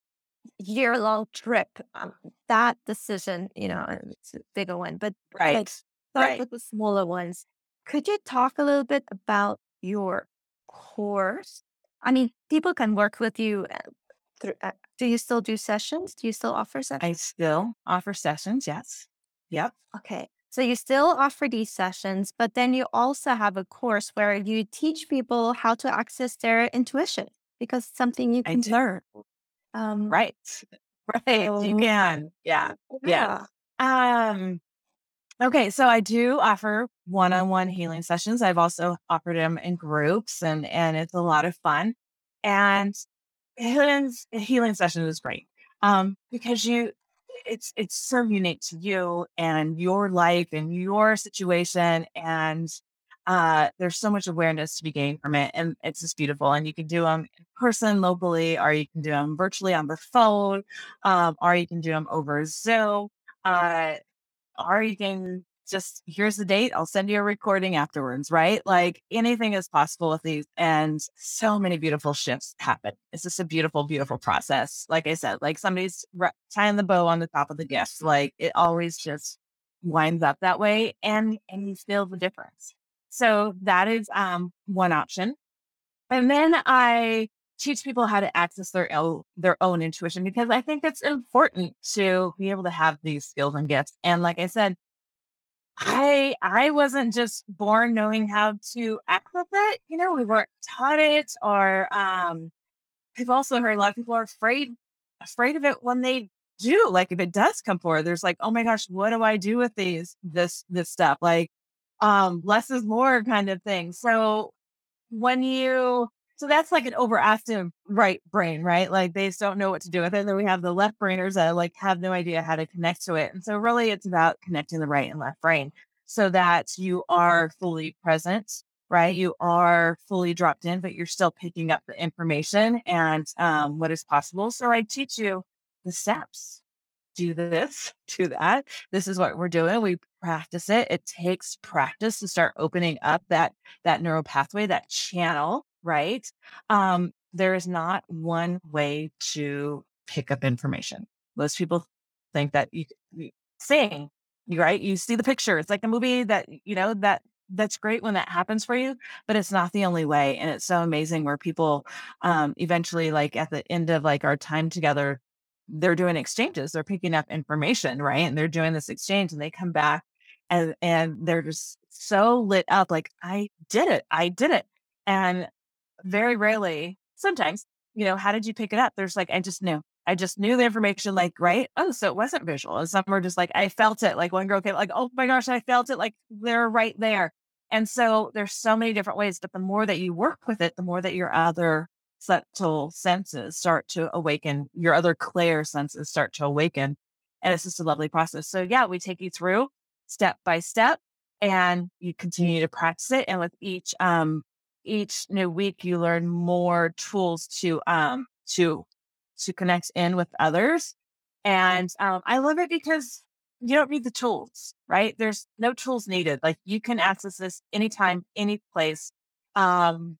year long trip? Um, that decision, you know, it's a bigger one, but right. Like, start right. with the smaller ones. Could you talk a little bit about your course? I mean, people can work with you uh, through, uh, do you still do sessions? Do you still offer sessions? I still offer sessions, yes. Yep. Okay. So you still offer these sessions, but then you also have a course where you teach people how to access their intuition because it's something you can learn. Um, right. Right. So, you can. Yeah. Yeah. yeah. Um, okay. So I do offer one-on-one healing sessions. I've also offered them in groups and, and it's a lot of fun. And healing healing session is great um, because you it's it's so unique to you and your life and your situation and uh, there's so much awareness to be gained from it and it's just beautiful and you can do them in person locally or you can do them virtually on the phone um, or you can do them over zoom uh, or you can just here's the date. I'll send you a recording afterwards, right? Like anything is possible with these. And so many beautiful shifts happen. It's just a beautiful, beautiful process. Like I said, like somebody's tying the bow on the top of the gift. Like it always just winds up that way and and you feel the difference. So that is um one option. And then I teach people how to access their their own intuition because I think it's important to be able to have these skills and gifts. And like I said, I I wasn't just born knowing how to act access it. You know, we weren't taught it or um I've also heard a lot of people are afraid afraid of it when they do. Like if it does come forward, there's like, oh my gosh, what do I do with these this this stuff? Like um less is more kind of thing. So when you so that's like an overactive right brain, right? Like they just don't know what to do with it. And then we have the left brainers that like have no idea how to connect to it. And so really it's about connecting the right and left brain so that you are fully present, right? You are fully dropped in, but you're still picking up the information and um, what is possible. So I teach you the steps. Do this, do that. This is what we're doing. We practice it. It takes practice to start opening up that that neural pathway, that channel right? Um, there is not one way to pick up information. Most people think that you, you you right? You see the picture. It's like a movie that you know that that's great when that happens for you, but it's not the only way. And it's so amazing where people um, eventually, like at the end of like our time together, they're doing exchanges. They're picking up information, right? And they're doing this exchange, and they come back and and they're just so lit up, like I did it, I did it. And very rarely, sometimes, you know, how did you pick it up? There's like, I just knew. I just knew the information, like, right? Oh, so it wasn't visual. And some were just like, I felt it. Like one girl came, like, oh my gosh, I felt it. Like they're right there. And so there's so many different ways, but the more that you work with it, the more that your other subtle senses start to awaken, your other clear senses start to awaken. And it's just a lovely process. So yeah, we take you through step by step and you continue to practice it. And with each um each new week you learn more tools to um to to connect in with others and um, i love it because you don't need the tools right? There's no tools needed like you can access this anytime any place um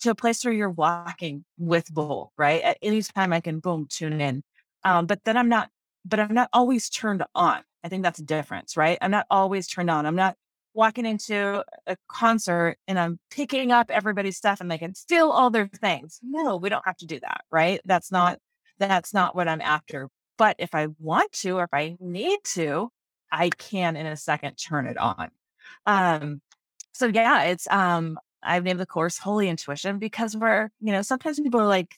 to a place where you're walking with bull right? At any time i can boom tune in. Um but then i'm not but i'm not always turned on. I think that's a difference right? I'm not always turned on. I'm not walking into a concert and I'm picking up everybody's stuff and they can steal all their things. No, we don't have to do that, right? That's not that's not what I'm after. But if I want to or if I need to, I can in a second turn it on. Um so yeah, it's um I've named the course Holy Intuition because we're, you know, sometimes people are like,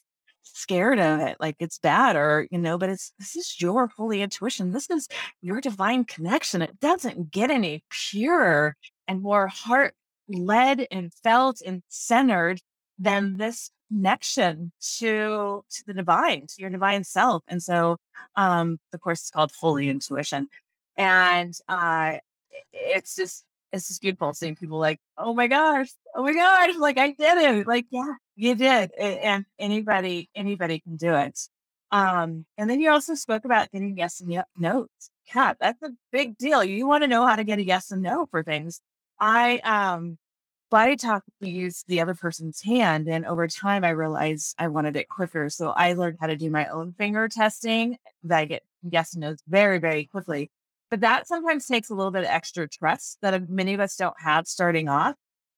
scared of it like it's bad or you know but it's this is your holy intuition this is your divine connection it doesn't get any purer and more heart led and felt and centered than this connection to to the divine to your divine self and so um the course is called holy intuition and uh it's just it's just beautiful seeing people like, oh my gosh, oh my gosh, like I did it. Like, yeah, you did. And anybody, anybody can do it. Um, and then you also spoke about getting yes and no's. Yeah, that's a big deal. You want to know how to get a yes and no for things. I um BodyTalk we use the other person's hand. And over time I realized I wanted it quicker. So I learned how to do my own finger testing that I get yes and no's very, very quickly. But that sometimes takes a little bit of extra trust that many of us don't have starting off.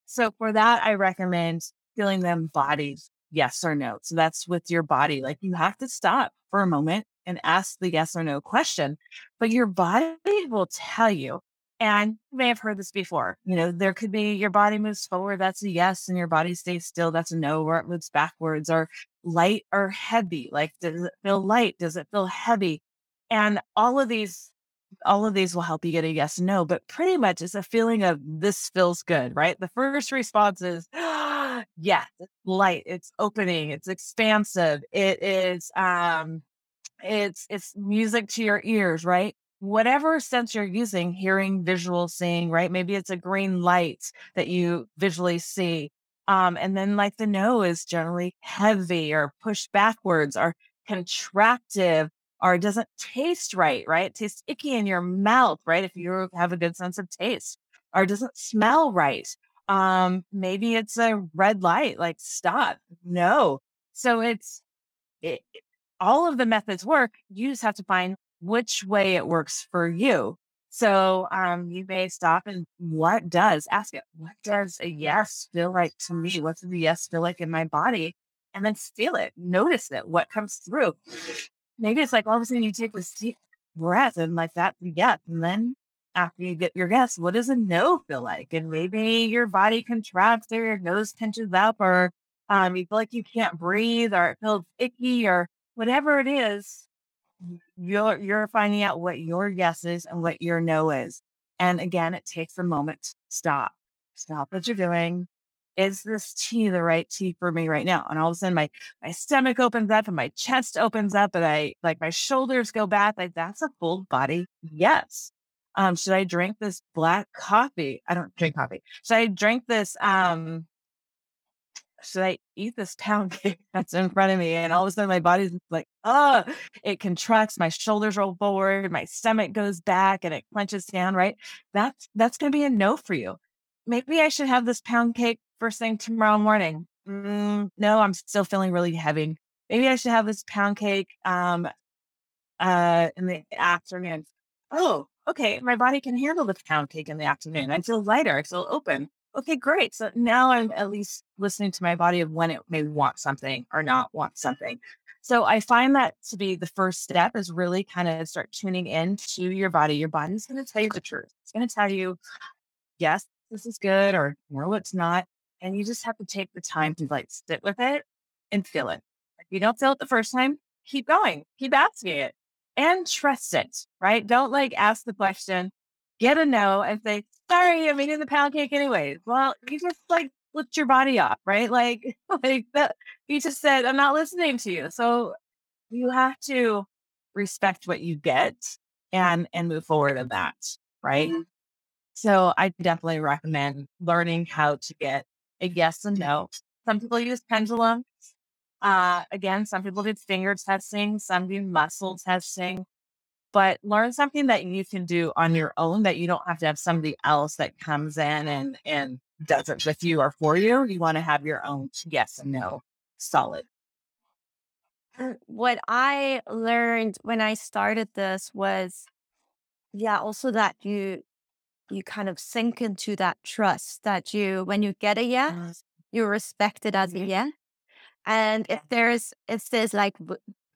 So for that, I recommend feeling them bodied yes or no. So that's with your body. Like you have to stop for a moment and ask the yes or no question, but your body will tell you. And you may have heard this before. You know, there could be your body moves forward, that's a yes, and your body stays still, that's a no, or it moves backwards, or light or heavy. Like, does it feel light? Does it feel heavy? And all of these all of these will help you get a yes no, but pretty much it's a feeling of this feels good, right? The first response is, yes, it's light, it's opening, it's expansive, it is um it's it's music to your ears, right? Whatever sense you're using, hearing, visual, seeing, right? Maybe it's a green light that you visually see. Um, and then like the no is generally heavy or pushed backwards or contractive or it doesn't taste right, right? It tastes icky in your mouth, right? If you have a good sense of taste, or it doesn't smell right. Um, maybe it's a red light, like stop, no. So it's it, all of the methods work. You just have to find which way it works for you. So um, you may stop and what does ask it, what does a yes feel like to me? What does a yes feel like in my body? and then feel it, notice it, what comes through. Maybe it's like all of a sudden you take this deep breath and like that yes. And then after you get your yes, what does a no feel like? And maybe your body contracts or your nose pinches up or um, you feel like you can't breathe or it feels icky or whatever it is, you're you're finding out what your yes is and what your no is. And again, it takes a moment to stop. Stop what you're doing. Is this tea the right tea for me right now? And all of a sudden my my stomach opens up and my chest opens up and I like my shoulders go back. Like that's a full body yes. Um, should I drink this black coffee? I don't drink coffee. Should I drink this um should I eat this pound cake that's in front of me? And all of a sudden my body's like, oh, it contracts, my shoulders roll forward, my stomach goes back and it clenches down, right? That's that's gonna be a no for you. Maybe I should have this pound cake first thing tomorrow morning. Mm, no, I'm still feeling really heavy. Maybe I should have this pound cake um uh in the afternoon. Oh, okay, my body can handle the pound cake in the afternoon. I feel lighter, I feel open okay, great. So now I'm at least listening to my body of when it may want something or not want something. So I find that to be the first step is really kind of start tuning in to your body. Your body's going to tell you the truth. It's going to tell you, yes, this is good or no, it's not. And you just have to take the time to like sit with it and feel it. If you don't feel it the first time, keep going, keep asking it and trust it, right? Don't like ask the question, get a no and say, sorry, I'm eating the pound cake anyways. Well, you just like flipped your body off, right? Like, like that you just said, I'm not listening to you. So you have to respect what you get and and move forward in that, right? Mm-hmm. So I definitely recommend learning how to get a yes and no. Some people use pendulums. Uh, again, some people do finger testing, some do muscle testing but learn something that you can do on your own that you don't have to have somebody else that comes in and and does it with you or for you. You want to have your own yes and no solid. Uh, what I learned when I started this was yeah, also that you you kind of sink into that trust that you when you get a yes, mm. you respect it as a yes. And if there's if there's like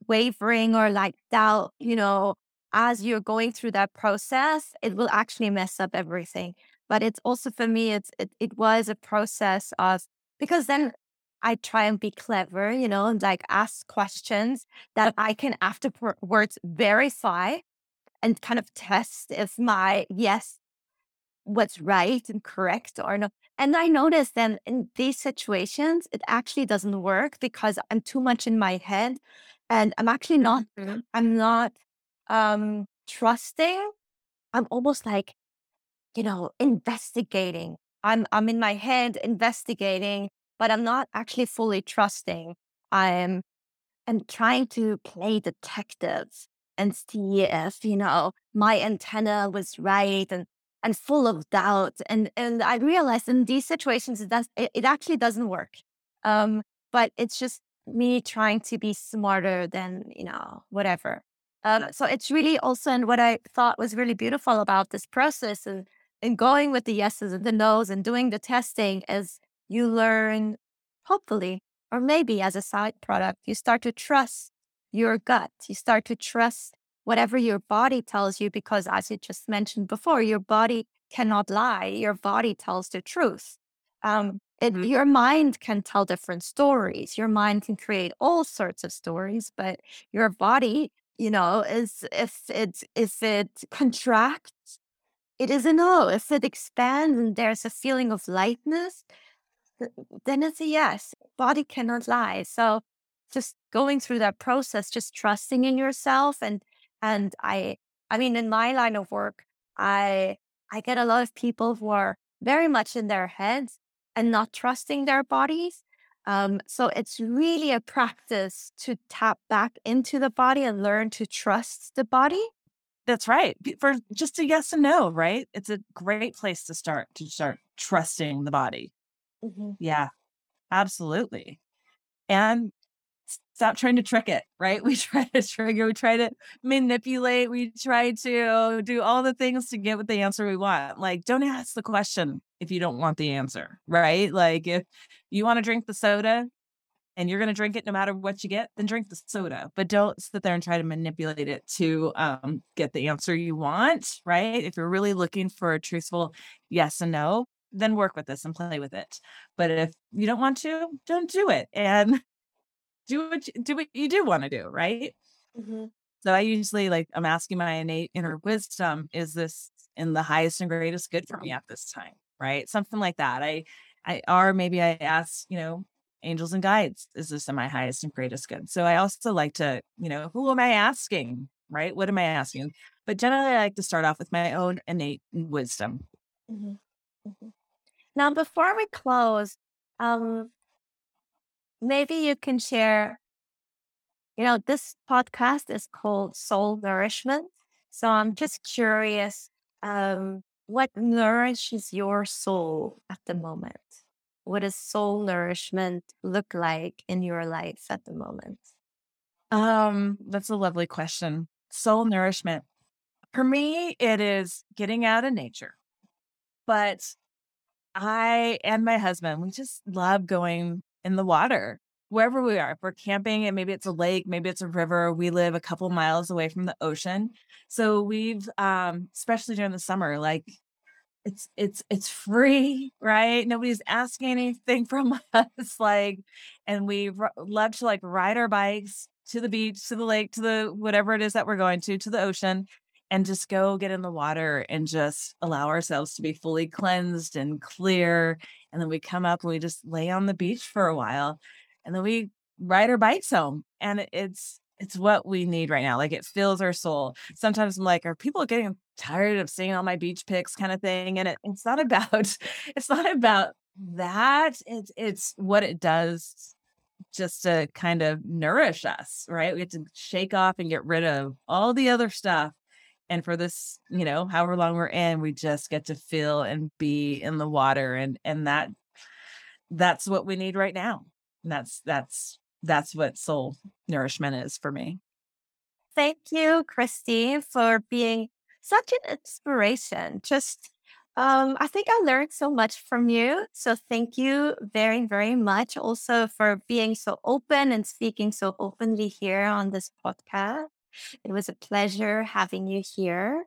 wavering or like doubt, you know, as you're going through that process, it will actually mess up everything. But it's also for me, it's it, it was a process of because then I try and be clever, you know, and like ask questions that I can afterwards verify and kind of test if my yes what's right and correct or not. And I noticed then in these situations, it actually doesn't work because I'm too much in my head and I'm actually not, mm-hmm. I'm not um, trusting, I'm almost like, you know, investigating. I'm I'm in my head investigating, but I'm not actually fully trusting. I'm I'm trying to play detective and see if, you know, my antenna was right and and full of doubt. And and I realized in these situations it does it, it actually doesn't work. Um, but it's just me trying to be smarter than, you know, whatever. Um, so it's really also, and what I thought was really beautiful about this process and, and going with the yeses and the nos and doing the testing is you learn, hopefully, or maybe as a side product, you start to trust your gut. You start to trust whatever your body tells you, because as you just mentioned before, your body cannot lie. Your body tells the truth. Um, it, mm-hmm. Your mind can tell different stories. Your mind can create all sorts of stories, but your body you know, is if it if it contracts, it is a no. If it expands and there's a feeling of lightness, then it's a yes. Body cannot lie. So just going through that process, just trusting in yourself and and I I mean in my line of work, I I get a lot of people who are very much in their heads and not trusting their bodies. Um, so it's really a practice to tap back into the body and learn to trust the body. That's right. For just a yes and no, right? It's a great place to start to start trusting the body. Mm-hmm. Yeah, absolutely. And stop trying to trick it, right? We try to trigger, we try to manipulate, we try to do all the things to get what the answer we want. Like, don't ask the question if you don't want the answer, right? Like if you want to drink the soda, and you're going to drink it no matter what you get, then drink the soda. But don't sit there and try to manipulate it to um, get the answer you want, right? If you're really looking for a truthful yes and no, then work with this and play with it. But if you don't want to, don't do it and do what you, do what you do want to do, right? Mm-hmm. So I usually like I'm asking my innate inner wisdom, is this in the highest and greatest good for me at this time? Right. Something like that. I I or maybe I ask, you know, angels and guides, is this in my highest and greatest good? So I also like to, you know, who am I asking? Right? What am I asking? But generally I like to start off with my own innate wisdom. Mm-hmm. Mm-hmm. Now before we close, um maybe you can share you know, this podcast is called Soul Nourishment. So I'm just curious, um, what nourishes your soul at the moment? What does soul nourishment look like in your life at the moment? Um, that's a lovely question. Soul nourishment. For me, it is getting out in nature. But I and my husband, we just love going in the water wherever we are. If we're camping and maybe it's a lake, maybe it's a river, we live a couple miles away from the ocean. So we've um especially during the summer, like it's it's it's free, right? Nobody's asking anything from us like and we r- love to like ride our bikes to the beach, to the lake, to the whatever it is that we're going to, to the ocean and just go get in the water and just allow ourselves to be fully cleansed and clear. And then we come up and we just lay on the beach for a while and then we ride our bikes home and it's it's what we need right now like it fills our soul. Sometimes i'm like are people getting tired of seeing all my beach pics? kind of thing and it, it's not about it's not about that it's it's what it does just to kind of nourish us right? We have to shake off and get rid of all the other stuff and for this you know however long we're in we just get to feel and be in the water and and that that's what we need right now that's that's that's what soul nourishment is for me. Thank you, Kristi, for being such an inspiration. Just um, I think I learned so much from you. So thank you very, very much also for being so open and speaking so openly here on this podcast. It was a pleasure having you here.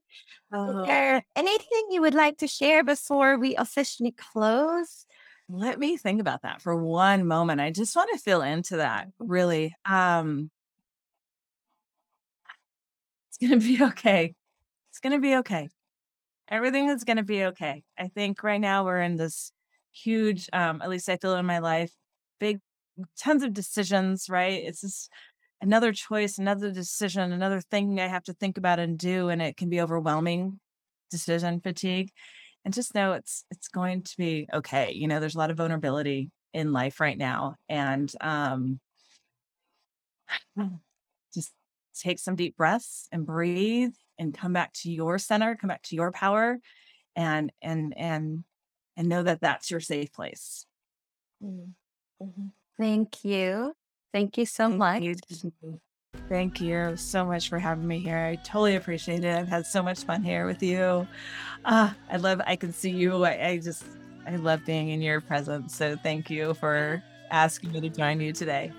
Uh, Is there anything you would like to share before we officially close? Let me think about that for one moment. I just want to feel into that really. Um it's going to be okay. It's going to be okay. Everything is going to be okay. I think right now we're in this huge um at least I feel in my life big tons of decisions, right? It's just another choice, another decision, another thing I have to think about and do and it can be overwhelming decision fatigue and just know it's it's going to be okay you know there's a lot of vulnerability in life right now and um just take some deep breaths and breathe and come back to your center come back to your power and and and and know that that's your safe place. Mm-hmm. thank you thank you so much Thank you so much for having me here. I totally appreciate it. I've had so much fun here with you. Uh, I love, I can see you. I, I just, I love being in your presence. So thank you for asking me to join you today.